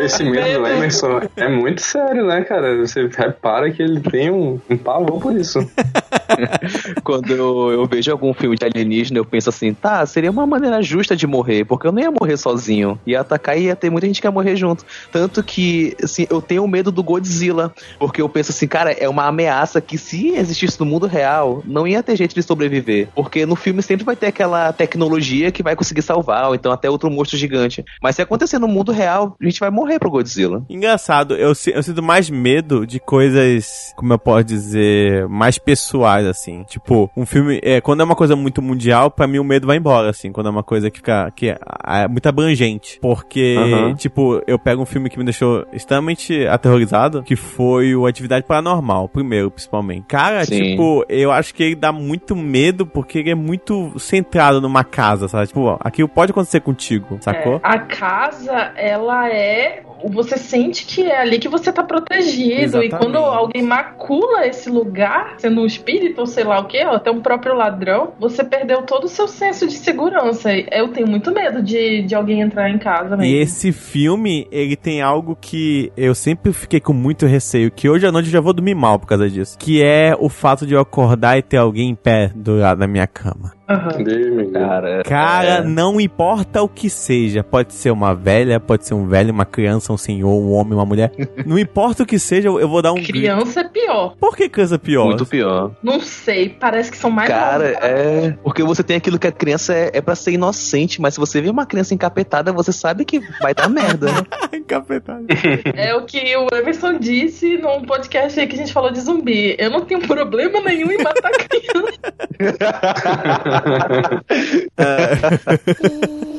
esse medo do Emerson é muito sério, né, cara? Você repara que ele tem um, um pavor por isso. Quando eu, vejo algum filme de alienígena, eu penso assim, tá, seria uma maneira justa de morrer, porque eu não ia morrer sozinho. Ia atacar e ia ter muita gente que ia morrer junto. Tanto que, assim, eu tenho medo do Godzilla, porque eu penso assim, cara, é uma ameaça que se existisse no mundo real, não ia ter jeito de sobreviver. Porque no filme sempre vai ter aquela tecnologia que vai conseguir salvar, ou então até outro monstro gigante. Mas se acontecer no mundo real, a gente vai morrer pro Godzilla. Engraçado, eu, eu sinto mais medo de coisas, como eu posso dizer, mais pessoais, assim. Tipo, um filme. É, quando é uma coisa muito mundial, pra mim o medo vai embora, assim. Quando é uma coisa que fica. que é, é muito abrangente. Porque, Aham. tipo, eu pego um filme que me deixou extremamente aterrorizado, que foi o Atividade Paranormal, primeiro, principalmente. Cara, Sim. tipo, eu acho que ele dá muito medo porque ele é muito centrado numa casa, sabe? Tipo, ó, aquilo pode acontecer contigo, sacou? É, a casa, ela é. Você sente que é ali que você tá protegido. Exatamente. E quando alguém macula esse lugar, sendo um espírito ou sei lá o que, até um próprio ladrão, você perdeu todo o seu senso de segurança. Eu tenho muito medo de, de alguém entrar em casa mesmo. E esse filme, ele tem algo que eu sempre fiquei com muito receio, que hoje à noite eu já vou dormir mal por causa disso. Que é o fato de eu acordar e ter alguém em pé do lado da minha cama. Cara, Cara, é. não importa o que seja. Pode ser uma velha, pode ser um velho, uma criança, um senhor, um homem, uma mulher. Não importa o que seja, eu vou dar um grito. Criança é pior. Por que criança é pior? Muito pior. Não sei, parece que são mais. Cara, é. Porque você tem aquilo que a criança é, é pra ser inocente, mas se você vê uma criança encapetada, você sabe que vai dar merda. né? Encapetado. É o que o Emerson disse num podcast aí que a gente falou de zumbi. Eu não tenho problema nenhum em matar criança. uh,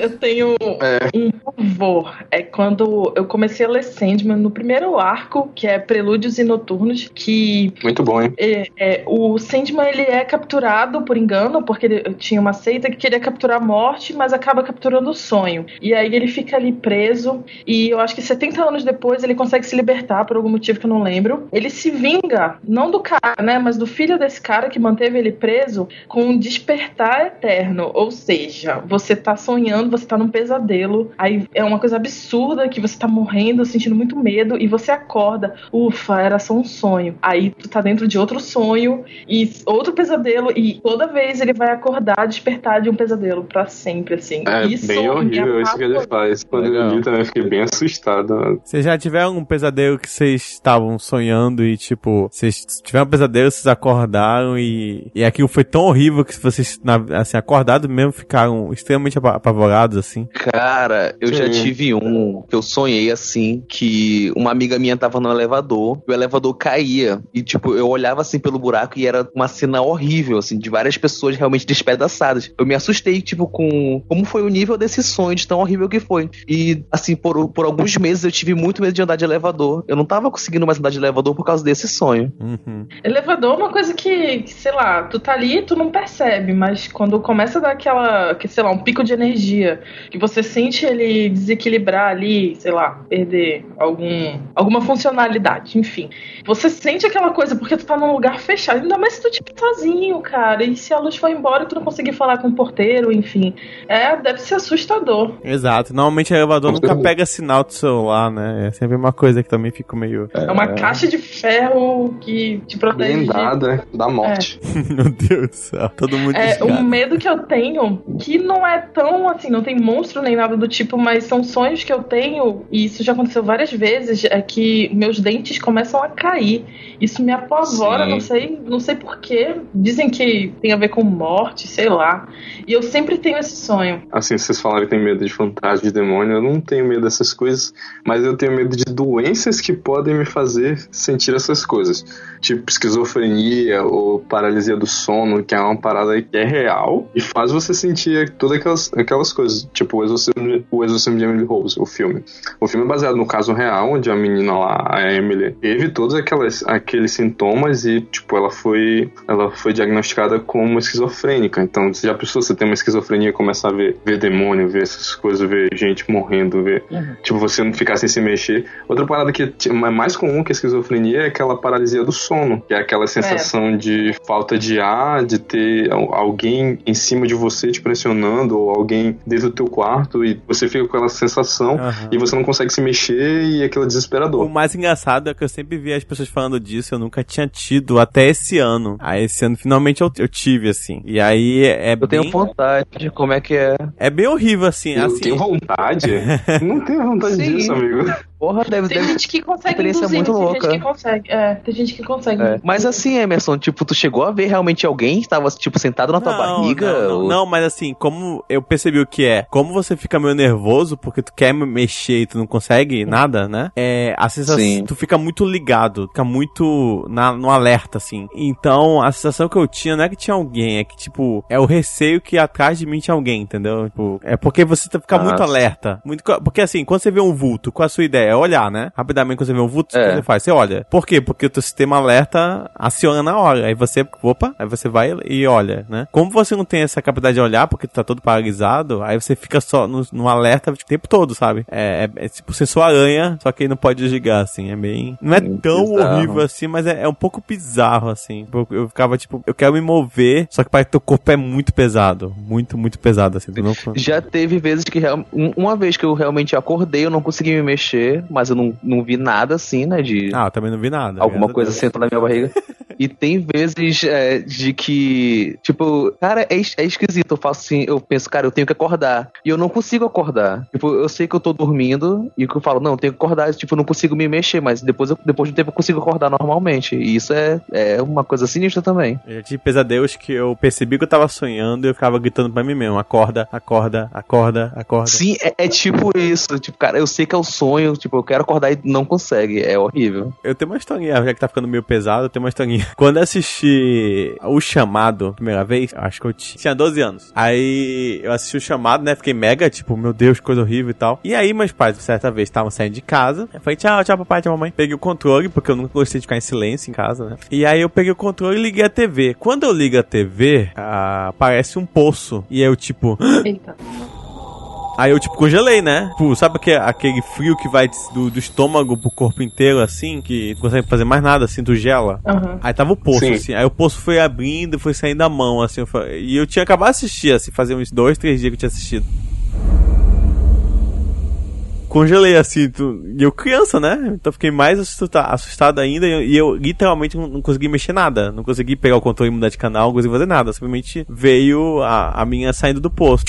Eu tenho um pavor. É quando eu comecei a ler Sandman no primeiro arco, que é Prelúdios e Noturnos, que Muito bom, hein? é, é, o Sandman ele é capturado por engano, porque ele tinha uma seita que queria capturar a morte, mas acaba capturando o sonho. E aí ele fica ali preso, e eu acho que 70 anos depois ele consegue se libertar por algum motivo que eu não lembro. Ele se vinga, não do cara, né, mas do filho desse cara que manteve ele preso, com um despertar eterno. Ou seja, você tá sonhando, você tá num pesadelo, aí é uma coisa absurda que você tá morrendo, sentindo muito medo, e você acorda, ufa, era só um sonho. Aí tu tá dentro de outro sonho e outro pesadelo, e toda vez ele vai acordar, despertar de um pesadelo pra sempre, assim. É Isso bem horrível isso que ele faz. Quando Legal. eu vi também, fiquei bem assustado. Vocês já tiveram um pesadelo que vocês estavam sonhando e, tipo, vocês tiveram um pesadelo, vocês acordaram e, e aquilo foi tão horrível que vocês, assim, acordados mesmo, ficaram extremamente apa- assim. Cara, eu Sim, já tive um que eu sonhei assim, que uma amiga minha tava no elevador, e o elevador caía. E, tipo, eu olhava assim pelo buraco e era uma cena horrível, assim, de várias pessoas realmente despedaçadas. Eu me assustei, tipo, com como foi o nível desse sonho, de tão horrível que foi. E, assim, por, por alguns meses eu tive muito medo de andar de elevador. Eu não tava conseguindo mais andar de elevador por causa desse sonho. Uhum. Elevador é uma coisa que, que, sei lá, tu tá ali e tu não percebe, mas quando começa a dar aquela, que, sei lá, um pico de energia, que você sente ele desequilibrar ali, sei lá, perder algum, alguma funcionalidade, enfim. Você sente aquela coisa porque tu tá num lugar fechado, ainda mais se tu tipo sozinho, cara, e se a luz for embora e tu não conseguir falar com o porteiro, enfim. É, deve ser assustador. Exato. Normalmente o elevador nunca pega sinal do celular, né? É sempre uma coisa que também fico meio. É, uma caixa de ferro que te protege. Blindada da morte. Meu Deus do céu. Todo mundo É, descarado. um medo que eu tenho, que não é tão assim, não tem monstro nem nada do tipo, mas são sonhos que eu tenho, e isso já aconteceu várias vezes, é que meus dentes começam a cair. Isso me apavora, Sim. não sei, não sei porquê. Dizem que tem a ver com morte, sei lá. E eu sempre tenho esse sonho. Assim, vocês falaram que tem medo de fantasma, de demônio. Eu não tenho medo dessas coisas, mas eu tenho medo de doenças que podem me fazer sentir essas coisas. Tipo esquizofrenia ou paralisia do sono, que é uma parada que é real e faz você sentir todas aquelas, aquelas coisas. Tipo o Exorcismo, o Exorcismo de Emily Rose, o filme. O filme é baseado no caso real, onde a menina lá, a Emily, teve todos aquelas, aqueles sintomas e, tipo, ela foi, ela foi diagnosticada como esquizofrênica. Então, você já pensou, você tem uma esquizofrenia e começa a ver, ver demônio, ver essas coisas, ver gente morrendo, ver. Tipo, você não ficar sem se mexer. Outra parada que é mais comum que a esquizofrenia é aquela paralisia do sono, que é aquela sensação de falta de ar, de ter al- alguém em cima de você te pressionando, ou alguém dentro do teu quarto, e você fica com aquela sensação Aham. e você não consegue se mexer e aquilo é O desesperador. mais engraçado é que eu sempre vi as pessoas falando disso, eu nunca tinha tido até esse ano. Aí esse ano finalmente eu, eu tive, assim. E aí é Eu tenho bem, vontade, como é que é? é bem horrível, assim. Eu assim tenho vontade? não tenho vontade Sim. disso, amigo. Porra, deve, Tem deve gente que consegue experiência induzir, muito tem louca. gente que consegue. É, tem gente que consegue. É. Mas assim, Emerson, tipo, tu chegou a ver realmente alguém que tava, tipo, sentado na tua barriga? Não, não, ou- não, mas assim, como eu percebi o que é, como você fica meio nervoso porque tu quer me mexer e tu não consegue nada, né? É, a sensação, Sim. tu fica muito ligado, fica muito na, no alerta, assim. Então, a sensação que eu tinha não é que tinha alguém, é que, tipo, é o receio que atrás de mim tinha alguém, entendeu? Tipo, é porque você fica Ah, muito alerta. Muito, porque assim, quando você vê um vulto, qual a sua ideia? É olhar, né? Rapidamente, quando você vê um vulto, É. que você faz? Você olha. Por quê? Porque o teu sistema alerta aciona na hora. Aí você, opa, aí você vai e olha, né? Como você não tem essa capacidade de olhar, porque tu tá todo paralisado, aí você fica só no, no alerta o tempo todo, sabe? É, é, é tipo ser sua aranha, só que aí não pode desligar, assim. É bem. Não é tão bizarro. horrível assim, mas é, é um pouco bizarro, assim. Eu, eu ficava tipo, eu quero me mover, só que parece que teu corpo é muito pesado. Muito, muito pesado, assim. Não... Já teve vezes que um- uma vez que eu realmente acordei, eu não consegui me mexer, mas eu não, não vi nada assim, né? De Ah, também não vi nada. alguma coisa sentou na minha barriga. E tem vezes é, de que, tipo, cara, é, é esquisito. Eu faço assim, eu penso, cara, eu tenho que acordar. E eu não consigo acordar. Tipo, eu sei que eu tô dormindo e que eu falo, não, eu tenho que acordar. Tipo, eu não consigo me mexer, mas depois, eu- depois de um tempo eu consigo acordar normalmente. E isso é, é uma coisa sinistra também. Eu já tive pesadelos que eu percebi que eu tava sonhando e eu ficava gritando pra mim mesmo: acorda, acorda, acorda, acorda. Sim, é, é tipo isso. Tipo, cara, eu sei que é o sonho, tipo, eu quero acordar e não consegue. É horrível. Eu tenho uma historinha, já que tá ficando meio pesado, eu tenho uma historinha. Quando eu assisti O Chamado, primeira vez, acho que eu ti- tinha 12 anos. Aí eu assisti O Chamado, né? Fiquei mega, tipo, meu Deus, coisa horrível e tal. E aí meus pais, certa vez, estavam saindo de casa. Eu falei, tchau, tchau, papai, tchau, mamãe. Peguei o controle, porque eu nunca gostei de ficar em silêncio em casa, né? E aí eu peguei o controle e liguei a TV. Quando eu ligo a TV, ah, aparece um poço. E aí eu, tipo, Eita. Aí eu, tipo, congelei, né? Tipo, sabe aquele, aquele frio que vai do, do estômago pro corpo inteiro, assim? Que não consegue fazer mais nada, assim, tu gela? Aham. Aí tava o poço, Sim. assim. Aí o poço foi abrindo, foi saindo da mão, assim. eu fa- E eu tinha acabado de assistir, assim, fazia uns dois, três dias que eu tinha assistido. Congelei, assim, tu... e eu criança, né? Então fiquei mais assusta- assustado ainda e eu, e eu literalmente não, não consegui mexer nada. Não consegui pegar o controle e mudar de canal, não consegui fazer nada. Simplesmente veio a, a minha saindo do poço.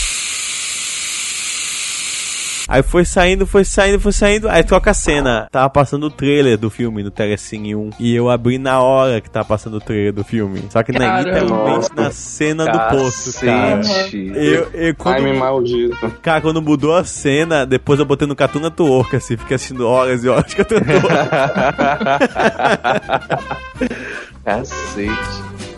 Aí foi saindo, foi saindo, foi saindo. Aí troca a cena. Tava passando o trailer do filme no Telecine 1. E eu abri na hora que tava passando o trailer do filme. Só que não é Caramba. literalmente na cena do poço, cara. Eu, eu, quando, Time maldito. cara, quando mudou a cena, depois eu botei no Cartoon Network, assim, fiquei assistindo horas e horas de Cartoon Network. Cacete.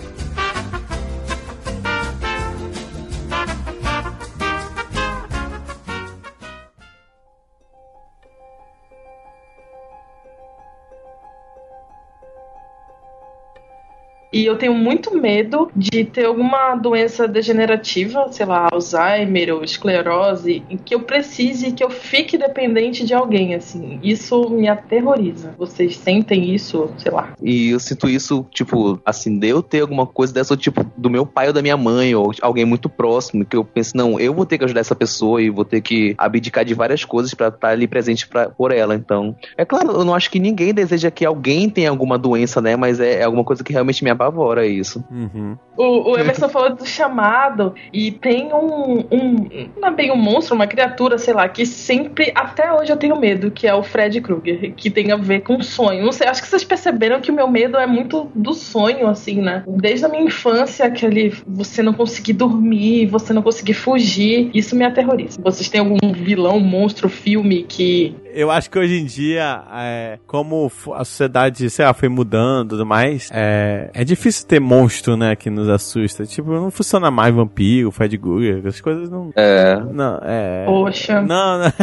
E eu tenho muito medo de ter alguma doença degenerativa, sei lá, Alzheimer ou esclerose, em que eu precise que eu fique dependente de alguém, assim. Isso me aterroriza. Vocês sentem isso, sei lá. E eu sinto isso, tipo, assim, de eu ter alguma coisa dessa, tipo, do meu pai ou da minha mãe, ou alguém muito próximo, que eu penso, não, eu vou ter que ajudar essa pessoa e vou ter que abdicar de várias coisas pra estar ali presente pra, por ela. Então, é claro, eu não acho que ninguém deseja que alguém tenha alguma doença, né? Mas é, é alguma coisa que realmente me apavora isso. Uhum. O, o Emerson falou do chamado e tem um, um. Não é bem um monstro, uma criatura, sei lá, que sempre, até hoje eu tenho medo, que é o Fred Krueger, que tem a ver com sonho. Não sei, acho que vocês perceberam que o meu medo é muito do sonho, assim, né? Desde a minha infância, aquele você não conseguir dormir, você não conseguir fugir, isso me aterroriza. Vocês têm algum vilão, monstro, filme que. Eu acho que hoje em dia, é, como a sociedade, sei lá, foi mudando e tudo mais, é, é difícil ter monstro, né, que nos assusta. Tipo, não funciona mais vampiro, Fred Krueger, essas coisas não... É. Não, é... Poxa. Não, não,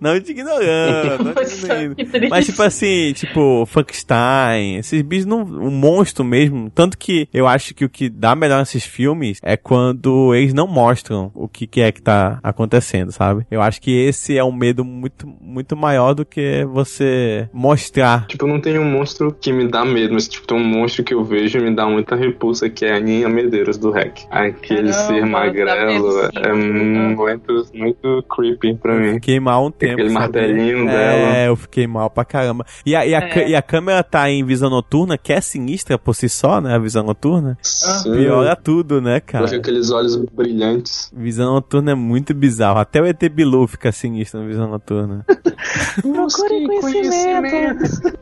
não te ignorando, não te ignorando. Mas, tipo assim, tipo, Frankenstein, esses bichos não. Um monstro mesmo. Tanto que eu acho que o que dá melhor nesses filmes é quando eles não mostram o que, que é que tá acontecendo, sabe? Eu acho que esse é um medo muito, muito maior do que você mostrar. Tipo, não tem um monstro que me dá medo, mas tipo, tem um monstro que eu vejo e me dá muita repulsa, que é a Aninha Medeiros do REC. Aquele Caramba, ser magrelo medo, é muito, muito creepy pra Eu mim. fiquei mal um tempo. Aquele sabia? martelinho é, dela. eu fiquei mal pra caramba. E a, e, a, É. e a câmera tá em visão noturna, que é sinistra por si só, né? A visão noturna. Sim. Piora tudo, né, cara? Fica aqueles olhos brilhantes. Visão noturna é muito bizarro. Até o ET Bilu fica sinistro na visão noturna. Procure conhecimento.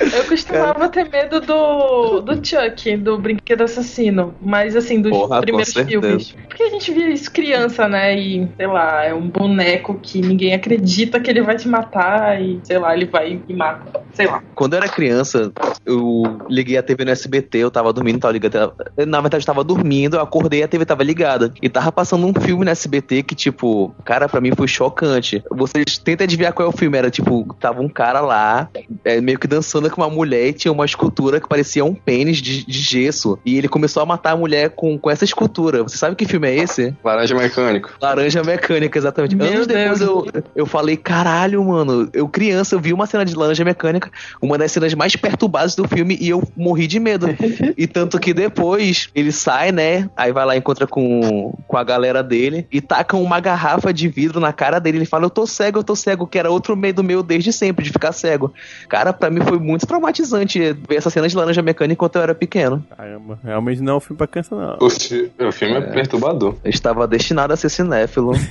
Eu costumava ter medo do, do Chuck, do Brinquedo Assassino. Mas assim, dos Porra, primeiros filmes. Porque a gente via isso criança, né? E, sei lá, é um boneco que ninguém acredita que ele vai te matar e, sei lá, ele vai e mata. Sei lá. Quando eu era criança, eu liguei a TV no SBT, eu tava dormindo, tava ligado. Na verdade, eu tava dormindo, eu acordei e a TV tava ligada. E tava passando um filme no SBT que, tipo, cara, pra mim foi chocante. Vocês tentem adivinhar qual é o filme. Era tipo, tava um cara lá, é, meio que dançando com uma mulher e tinha uma escultura que parecia um pênis de, de gesso. E ele começou a matar a mulher com, com essa escultura. Você sabe que filme é esse? Laranja mecânico. Laranja Mecânica, exatamente. Meu Anos depois Deus. eu, eu falei, caralho, mano, eu criança, eu vi uma cena de Laranja Mecânica, uma das cenas mais perturbadas do filme, e eu morri de medo. e tanto que depois ele sai, né? Aí vai lá e encontra com, com a galera dele e tacam uma garrafa de vidro na cara dele. Ele fala, eu tô cego, eu tô cego, que era outro medo meu desde sempre, de ficar cego. Cara, pra mim foi muito traumatizante ver essa cena de Laranja Mecânica enquanto eu era pequeno. Caramba, realmente não é um filme pra criança, não. O, fi- o filme é, perturbador. Eu estava destinado a ser cinéfilo.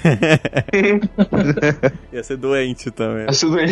Ia ser doente também. Mas tudo bem.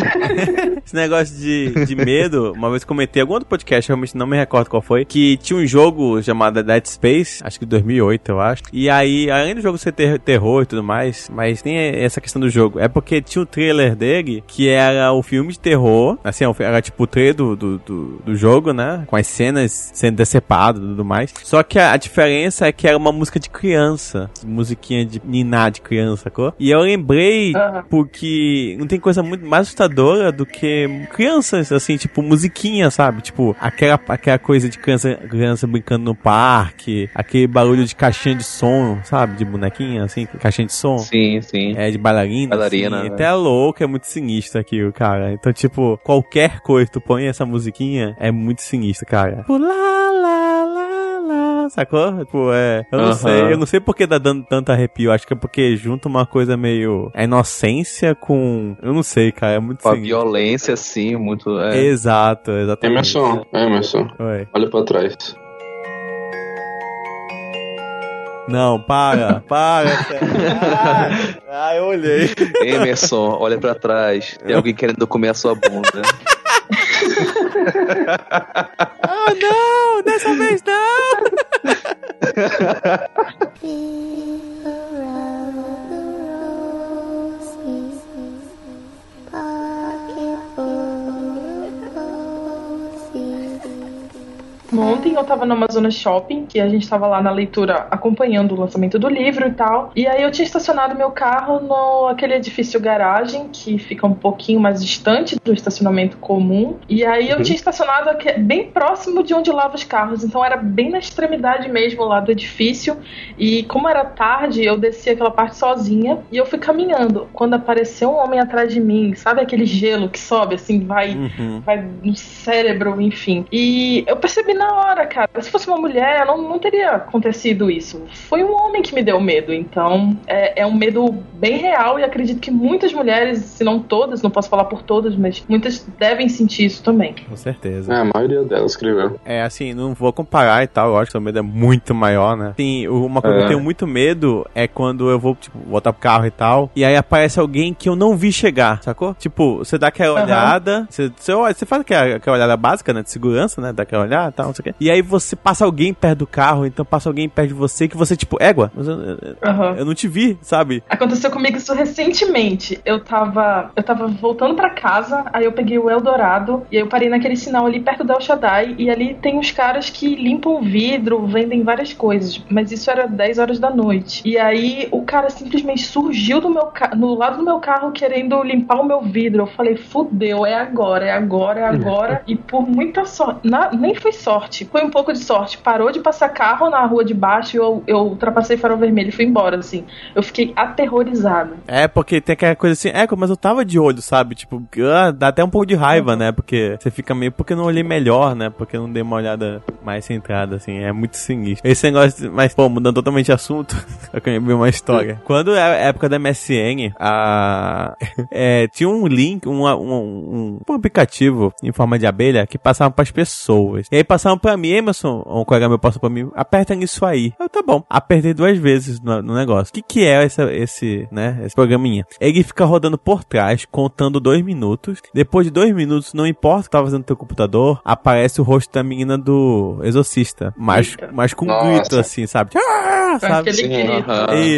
Esse negócio de, de medo, uma vez comentei em algum outro podcast, realmente não me recordo qual foi, que tinha um jogo chamado Dead Space, acho que 2008, eu acho. E aí, além do jogo ser ter- terror e tudo mais, mas tem essa questão do jogo. É porque tinha um trailer dele que era o filme de terror, assim, era tipo o trailer do, do, do, do jogo, né? Com as cenas sendo decepadas e tudo mais. Só que a, a diferença é que era uma música de criança, musiquinha de ninar de criança, sacou? E eu lembrei porque não tem coisa muito mais assustadora do que crianças, assim, tipo, musiquinha, sabe? Tipo, aquela, aquela coisa de criança, criança brincando no parque, aquele barulho de caixinha de som, sabe? De bonequinha, assim, caixinha de som. Sim, sim. É, de bailarina. Bailarina, Assim. né? Até é louco, é muito sinistro aquilo, cara. Então, tipo, qualquer coisa que tu põe essa musiquinha é muito sinistro, cara. Tipo, lá, lá, lá, sacou? Tipo, é. Eu não sei, eu não sei porque tá dando tanto arrepio. Acho que é porque junta uma coisa meio. A inocência com. Eu não sei, cara, é muito Com a sinistro. violência, assim, muito. É. Exato, exatamente. Emerson, Emerson, Oi. olha pra trás. Não, para, para. Ah, ah, eu olhei. Emerson, olha pra trás. Tem alguém querendo comer a sua bunda. Ah, não, dessa vez não. Ontem eu tava no Amazonas Shopping, que a gente tava lá na leitura acompanhando o lançamento do livro e tal. E aí eu tinha estacionado meu carro no aquele edifício garagem, que fica um pouquinho mais distante do estacionamento comum. E aí eu tinha estacionado aqui- bem próximo de onde lava os carros. Então era bem na extremidade mesmo lá do edifício. E como era tarde, eu desci aquela parte sozinha e eu fui caminhando. Quando apareceu um homem atrás de mim, sabe aquele gelo que sobe assim, vai Uhum. vai no cérebro, enfim. E eu percebi na hora, cara. Se fosse uma mulher, não, não teria acontecido isso. Foi um homem que me deu medo. Então, é, é um medo bem real e acredito que muitas mulheres, se não todas, não posso falar por todas, mas muitas devem sentir isso também. Com certeza. É, a maioria delas, creio. É, assim, não vou comparar e tal, eu acho que o medo é muito maior, né? Sim, uma coisa que eu É. tenho muito medo é quando eu vou, tipo, voltar pro carro e tal, e aí aparece alguém que eu não vi chegar, sacou? Tipo, você dá aquela Aham. olhada, você, você, olha- você faz aquela, aquela olhada básica, né, de segurança, né, dá aquela olhada e tal, não sei o quê. E aí você passa alguém perto do carro, então passa alguém perto de você que você, tipo, égua, eu, Aham. eu não te vi, sabe? Aconteceu comigo isso recentemente. Eu tava, eu tava voltando pra casa, aí eu peguei o Eldorado e aí eu parei naquele sinal ali perto da El Shaddai e ali tem uns caras que limpam vidro, vendem várias coisas, mas isso era 10 horas da noite. E aí o cara simplesmente surgiu do meu no lado do meu carro querendo limpar o meu vidro. Eu falei, fudeu, é agora, é agora, é agora. e por muita sorte, na- nem foi sorte, foi um pouco de sorte. Parou de passar carro na rua de baixo e eu, eu ultrapassei farol vermelho e fui embora, assim. Eu fiquei aterrorizada. É, porque tem aquela coisa assim, é, mas eu tava de olho, sabe? Tipo, ah, dá até um pouco de raiva, né? Porque você fica meio, porque não olhei melhor, né? Porque não dei uma olhada mais centrada, assim, é muito sinistro. Esse negócio, mas, pô, mudando totalmente de assunto, eu ver uma história. Quando é a época da MSN, a... é, tinha um link, um, um, um, um aplicativo em forma de abelha que passava pras pessoas. E aí passavam pra mim, Emerson, um colega meu passou pra mim, aperta nisso aí. Eu, tá bom. Apertei duas vezes no, no negócio. O que que é essa, esse, né, esse programinha? Ele fica rodando por trás, contando dois minutos. Depois de dois minutos, não importa o que tá fazendo no teu computador, aparece o rosto da menina do exorcista. Mas, Eita. mas com um Nossa. grito assim, sabe? Ah, sabe? Sim.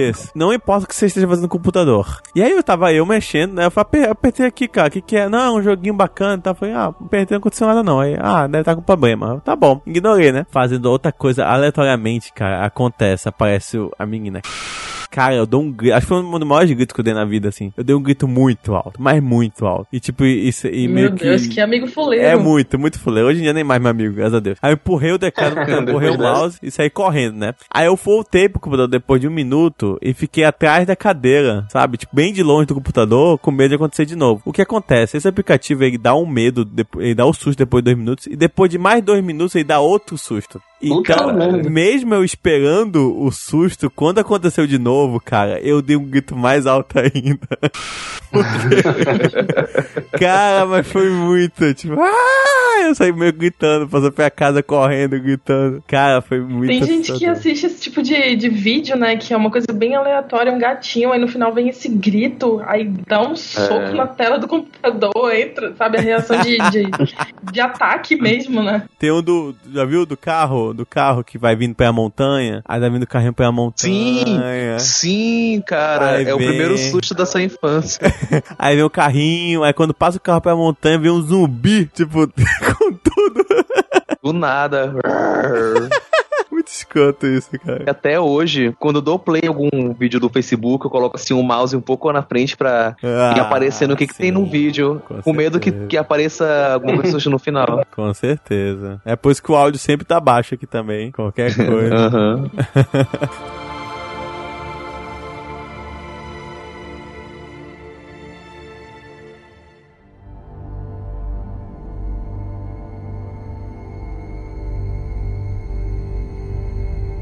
Isso. Não importa o que você esteja fazendo no computador. E aí eu tava eu mexendo, né? Eu falei, "Aper- apertei aqui, cara. O que, que é? Não, um joguinho bacana. Tá? Eu falei, ah, apertei, não aconteceu nada não. Aí, ah, deve estar com problema. Eu, Tá bom, ignorei, né? Fazendo outra coisa aleatoriamente, cara. Acontece, aparece a menina. Cara, eu dou um grito. Acho que foi um dos maiores gritos que eu dei na vida, assim. Eu dei um grito muito alto, mas muito alto. E tipo, isso. E Meu meio Deus, que. que amigo fuleiro. É muito, muito fuleiro. Hoje em dia nem mais meu amigo, graças a Deus. Aí eu empurrei o teclado, empurrei o mouse e saí correndo, né? Aí eu voltei pro computador depois de um minuto e fiquei atrás da cadeira, sabe? Tipo, bem de longe do computador, com medo de acontecer de novo. O que acontece? Esse aplicativo, ele dá um medo, ele dá o susto depois de dois minutos, e depois de mais dois minutos, ele dá outro susto. Puta Então, merda. mesmo eu esperando o susto, quando aconteceu de novo, cara, eu dei um grito mais alto ainda. Porque- cara, mas foi muito, tipo, ah! Eu saí meio gritando, passou pra casa correndo, gritando. Cara, foi muito Tem gente que assustador. assiste esse tipo de, de vídeo, né? Que é uma coisa bem aleatória, um gatinho, aí no final vem esse grito, aí dá um soco na tela do computador, entra, sabe? A reação de, de, de ataque mesmo, né? Tem um do. Já viu do carro? Do carro que vai vindo pela montanha? Aí vai vindo o carrinho pela Sim, montanha. sim, cara. Aí é o vem. primeiro susto da sua infância. Aí vem o carrinho, aí quando passa o carro pela montanha, vem um zumbi, tipo, com tudo. Do nada. Muito escroto isso, cara. Até hoje, quando eu dou play em algum vídeo do Facebook, eu coloco assim o mouse um pouco na frente pra Ah, ir aparecendo o que, que tem no sim, vídeo. com Com medo que, que apareça alguma coisa no final. Com certeza. É por isso que o áudio sempre tá baixo aqui também. Qualquer coisa. Aham.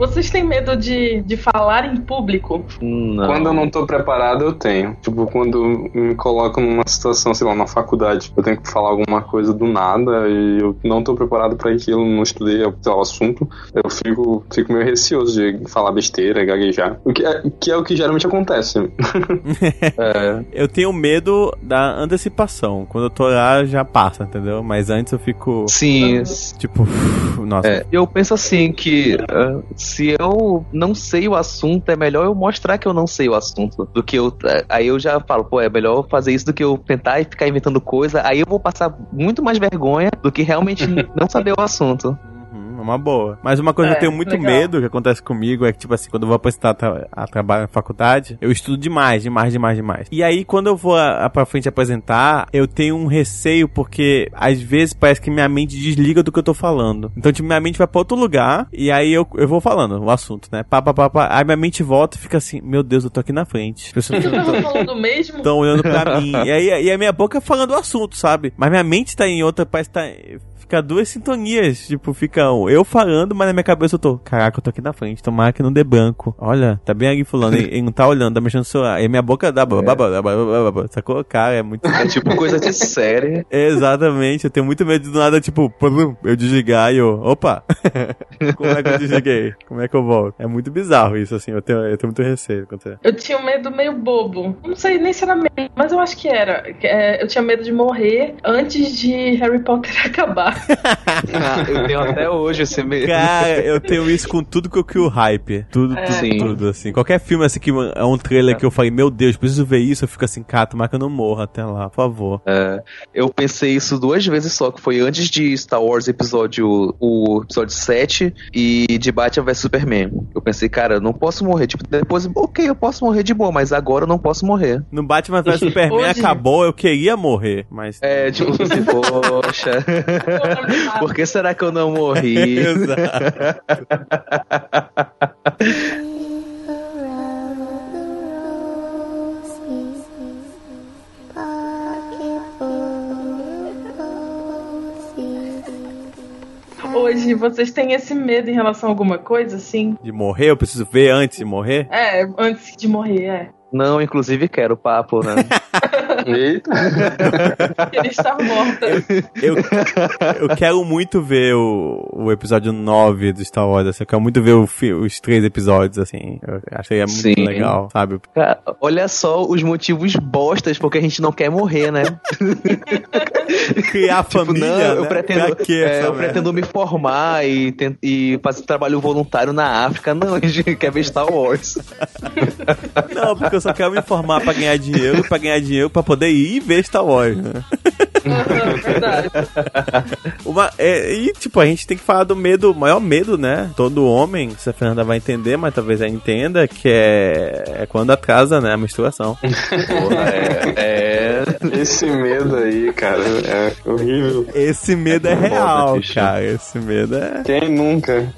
Vocês têm medo de, de falar em público? Não. Quando eu não tô preparado, eu tenho. Tipo, quando me coloco numa situação, sei lá, na faculdade, eu tenho que falar alguma coisa do nada e eu não tô preparado pra aquilo, não estudei lá, o assunto, eu fico, fico meio receoso de falar besteira, gaguejar. O que é, que é o que geralmente acontece. É. Eu tenho medo da antecipação. Quando eu tô lá, já passa, entendeu? Mas antes eu fico, Sim. tipo, nossa. É, eu penso assim que ah, se eu não sei o assunto, é melhor eu mostrar que eu não sei o assunto do que eu. eh, Aí eu já falo, pô, é melhor eu fazer isso do que eu tentar e ficar inventando coisa. Aí eu vou passar muito mais vergonha do que realmente não saber o assunto. É uma boa. Mas uma coisa que É, eu tenho muito legal. medo que acontece comigo é que, tipo assim, quando eu vou apresentar tra a trabalho na faculdade, eu estudo demais, demais, demais, demais. E aí, quando eu vou a, a pra frente apresentar, eu tenho um receio porque, às vezes, parece que minha mente desliga do que eu tô falando. Então, tipo, minha mente vai pra outro lugar e aí eu, eu vou falando o assunto, né? Pá, pá, pá, pá. Aí minha mente volta e fica assim, meu Deus, eu tô aqui na frente. As pessoas tava falando mesmo? estão olhando pra mim. E aí e a minha boca falando o assunto, sabe? Mas minha mente tá em outra, parece que tá. Fica duas sintonias. Tipo, fica eu falando, mas na minha cabeça eu tô. Caraca, eu tô aqui na frente. Tomara que não dê branco. Olha, tá bem ali fulano. Ele, ele não tá olhando, tá mexendo no celular. E minha boca dá. blá, blá, blá, blá, blá, blá, blá. Sacou? Cara, é muito. É tipo coisa de série. Exatamente, eu tenho muito medo de do nada, tipo, eu desligar e eu, opa, como é que eu desliguei? Como é que eu volto? É muito bizarro isso, assim, eu tenho, eu tenho muito receio. quando você- Eu tinha um medo meio bobo. Não sei nem se era medo, mas eu acho que era. É, eu tinha medo de morrer antes de Harry Potter acabar. Ah, eu tenho até hoje esse medo. Cara, eu tenho isso com tudo que eu crio hype. Tudo, tudo, Sim. tudo, assim. Qualquer filme, assim, que é um trailer que eu falei, meu Deus, preciso ver isso, eu fico assim, cara, tomara que eu não morra até lá, por favor. É, eu pensei isso duas vezes só, que foi antes de Star Wars episódio, o episódio 7 e de Batman vs Superman. Eu pensei, cara, eu não posso morrer. Tipo, depois, ok, eu posso morrer de boa, mas agora eu não posso morrer. No Batman vs Superman Hoje- acabou, eu queria morrer, mas... É, tipo, assim, poxa, por que será que eu não morri? Exato. Hoje vocês têm esse medo em relação a alguma coisa, assim? De morrer, eu preciso ver antes de morrer? É, antes de morrer, é. Não, inclusive quero papo, né? Eita! Ele está morta. Eu, eu quero muito ver o, o episódio 9 do Star Wars, assim, eu quero muito ver o os três episódios, assim. Eu achei muito Sim. legal, sabe? Cara, olha só os motivos bostas porque a gente não quer morrer, né? Criar Tipo, família, não, eu né? pretendo, Pra quê é, eu pretendo me formar e, tent- e fazer trabalho voluntário na África. Não, a gente quer ver Star Wars. Não, porque eu só quero me informar pra ganhar dinheiro, pra ganhar dinheiro pra poder ir e ver Star Wars, né? Uma, é, e, tipo, a gente tem que falar do medo, o maior medo, né? Todo homem, se a Fernanda vai entender, mas talvez ela entenda, que é, é quando atrasa, né? A menstruação. Porra, é, é. Esse medo aí, cara, é horrível. Esse medo é Foda, real, bicho. cara. Esse medo é. Quem nunca?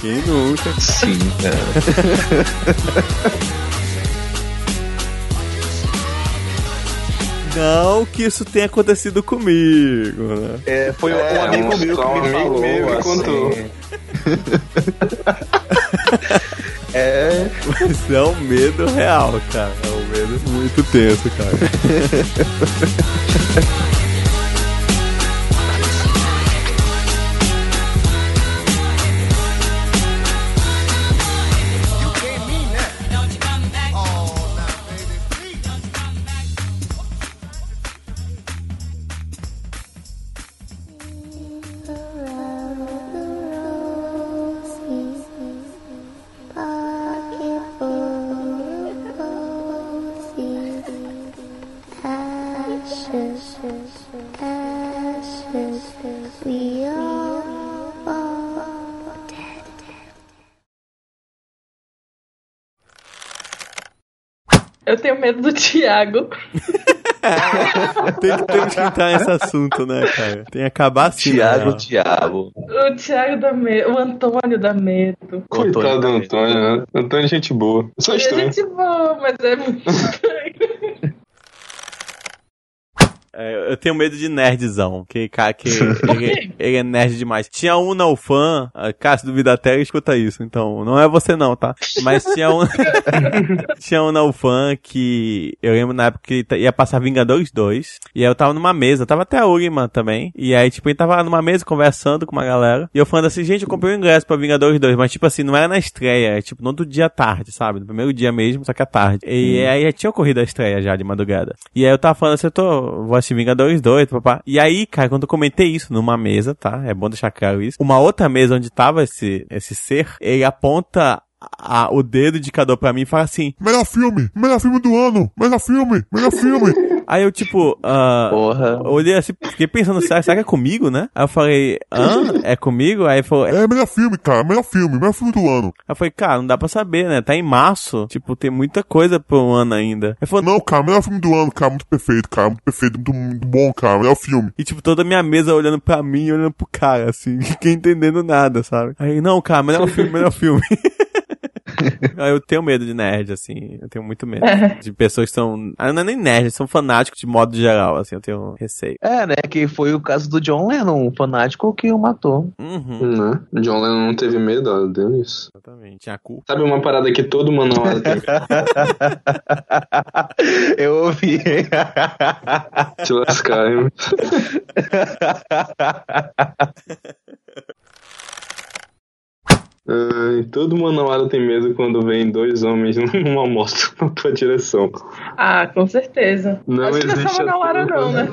Quem nunca? Sim, cara. Não que isso tenha acontecido comigo, né? É, foi um É, amigo um meu só que me amigo falou. meu me assim. contou. É, Isso é um medo real, cara. É um medo muito tenso, cara. Eu tenho medo do Thiago. Tem, temos que entrar nesse assunto, né, cara? Tem que acabar assim. Tiago, né? Tiago. O Thiago dá medo. O Antônio dá medo. Coitado do Antônio, né? Antônio é gente boa. Só é estranho. gente boa, mas é muito estranho. É, eu tenho medo de nerdzão. Que, cara, que ele, quê? ele é nerd demais. Tinha um não fã, Cássio do Vida Terra escuta isso. Então, não é você não, tá? Mas tinha um. tinha um não fã que. Eu lembro na época que ia passar Vingadores 2. E aí eu tava numa mesa, tava até a Uriman também. E aí, tipo, ele tava numa mesa conversando com uma galera. E eu falando assim, gente, eu comprei um ingresso pra Vingadores 2. Mas, tipo assim, não era na estreia, é tipo no outro dia à tarde, sabe? No primeiro dia mesmo, só que à tarde. E aí já tinha ocorrido a estreia já de madrugada. E aí eu tava falando assim, eu tô, vou assistir Vingadores 2, papá. E aí, cara, quando eu comentei isso numa mesa, tá? É bom deixar claro isso. Uma outra mesa onde tava esse, esse ser, ele aponta a- o dedo indicador pra mim e fala assim, Melhor filme! Melhor filme do ano! Melhor filme! Melhor filme! aí eu tipo, ah, Porra. eu olhei assim, fiquei pensando, será, será que é comigo, né? Aí eu falei, hã? É comigo? Aí ele falou, É melhor filme, cara. Melhor filme. Melhor filme do ano. Aí eu falei, cara, não dá pra saber, né? Tá em março, tipo, tem muita coisa pro ano ainda. Aí falou, Não, cara. Melhor filme do ano, cara. Muito perfeito, cara. Muito perfeito. Muito, muito bom, cara. Melhor filme. E, tipo, toda a minha mesa olhando pra mim e olhando pro cara, assim, ninguém entendendo nada, sabe? Aí, não, cara, melhor filme, melhor filme. Aí eu tenho medo de nerd, assim, eu tenho muito medo. De pessoas que são. Ah, não é nem nerd, são fanáticos de modo geral, assim, eu tenho receio. É, né? Que foi o caso do John Lennon, um fanático que o matou. Uhum, Né? John Lennon não teve medo, ó, deu isso. exatamente. Tinha culpa. Sabe uma parada que todo manual tem Eu ouvi. te lascar, hein? Ai, todo manauara tem medo quando vem dois homens numa moto na tua direção. Ah, com certeza. Não Acho que não é existe hora, ator, não, né?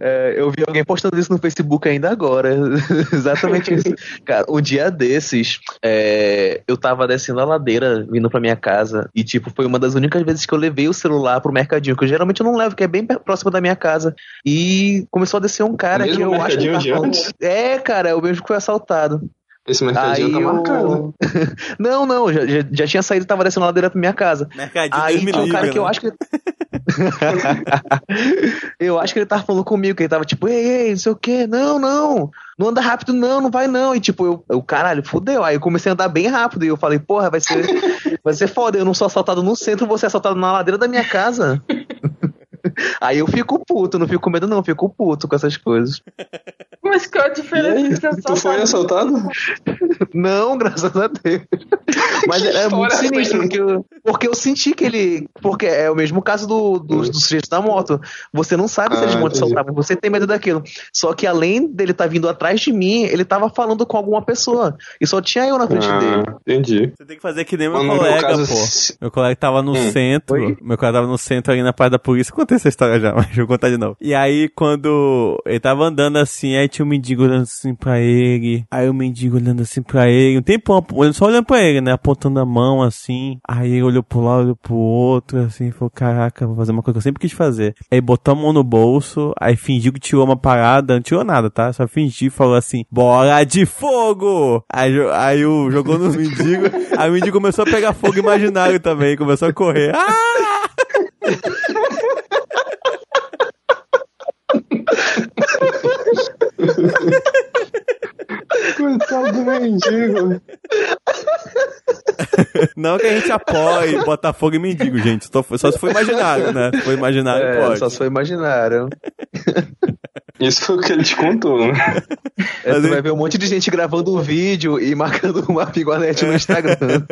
É, eu vi alguém postando isso no Facebook ainda agora. Exatamente isso. Cara, um dia desses, é, eu tava descendo a ladeira, vindo pra minha casa, e tipo, foi uma das únicas vezes que eu levei o celular pro mercadinho, que eu geralmente eu não levo, que é bem próximo da minha casa. E começou a descer um cara O que mesmo eu acho que mercadinho tá de falando- antes? É, cara, é o mesmo que foi assaltado. Esse mercadinho Aí tá eu- marcado. não, não, já, já, já tinha saído e tava descendo a ladeira pra minha casa. Mercadinho Aí tinha um cara que eu né? acho que. eu acho que ele tava falando comigo, que ele tava tipo, ei, ei, não sei o que, não, não, não anda rápido, não, não vai não. E tipo, eu, eu caralho, fudeu. Aí eu comecei a andar bem rápido e eu falei, porra, vai ser, vai ser foda, eu não sou assaltado no centro, vou ser assaltado na ladeira da minha casa. Aí eu fico puto, não fico com medo, não, fico puto com essas coisas. Mas qual a diferença aí, tu foi assaltado? Não, graças a Deus. Mas é, é muito sinistro, porque eu, porque eu senti que ele. Porque é o mesmo caso do, do, do sujeito da moto. Você não sabe se eles Ah, vão te soltar, mas você tem medo daquilo. Só que além dele estar vindo atrás de mim, ele tava falando com alguma pessoa. E só tinha eu na frente dele. Ah, entendi. Você tem que fazer que nem meu Mas no meu colega, caso, pô. Meu colega tava no Hum. centro. Oi? Meu colega tava no centro ali na parte da polícia. Eu contei essa história já, mas vou contar de novo. E aí, quando ele tava andando assim, aí tinha um mendigo olhando assim pra ele. Aí o mendigo olhando assim pra ele. Um tempão, só olhando pra ele, né? Apontando a mão assim. Aí ele olhou pro lado, olhou pro outro, assim. Falou: Caraca, vou fazer uma coisa que eu sempre quis fazer. Aí botou a mão no bolso. Aí fingiu que tirou uma parada. Não tirou nada, tá? Só fingiu e falou assim: Bola de fogo! Aí, aí o jogou no mendigo. Aí o mendigo começou a pegar fogo imaginário também. Começou a correr. Ah! Coitado do mendigo. Não que a gente apoie botar fogo em mendigo, gente. Só, se for imaginário, né? For imaginário, É, pode. só se foi imaginário. Isso foi o que ele te contou, né? É, Mas tu ele- vai ver um monte de gente gravando um vídeo e marcando uma piguanete no Instagram.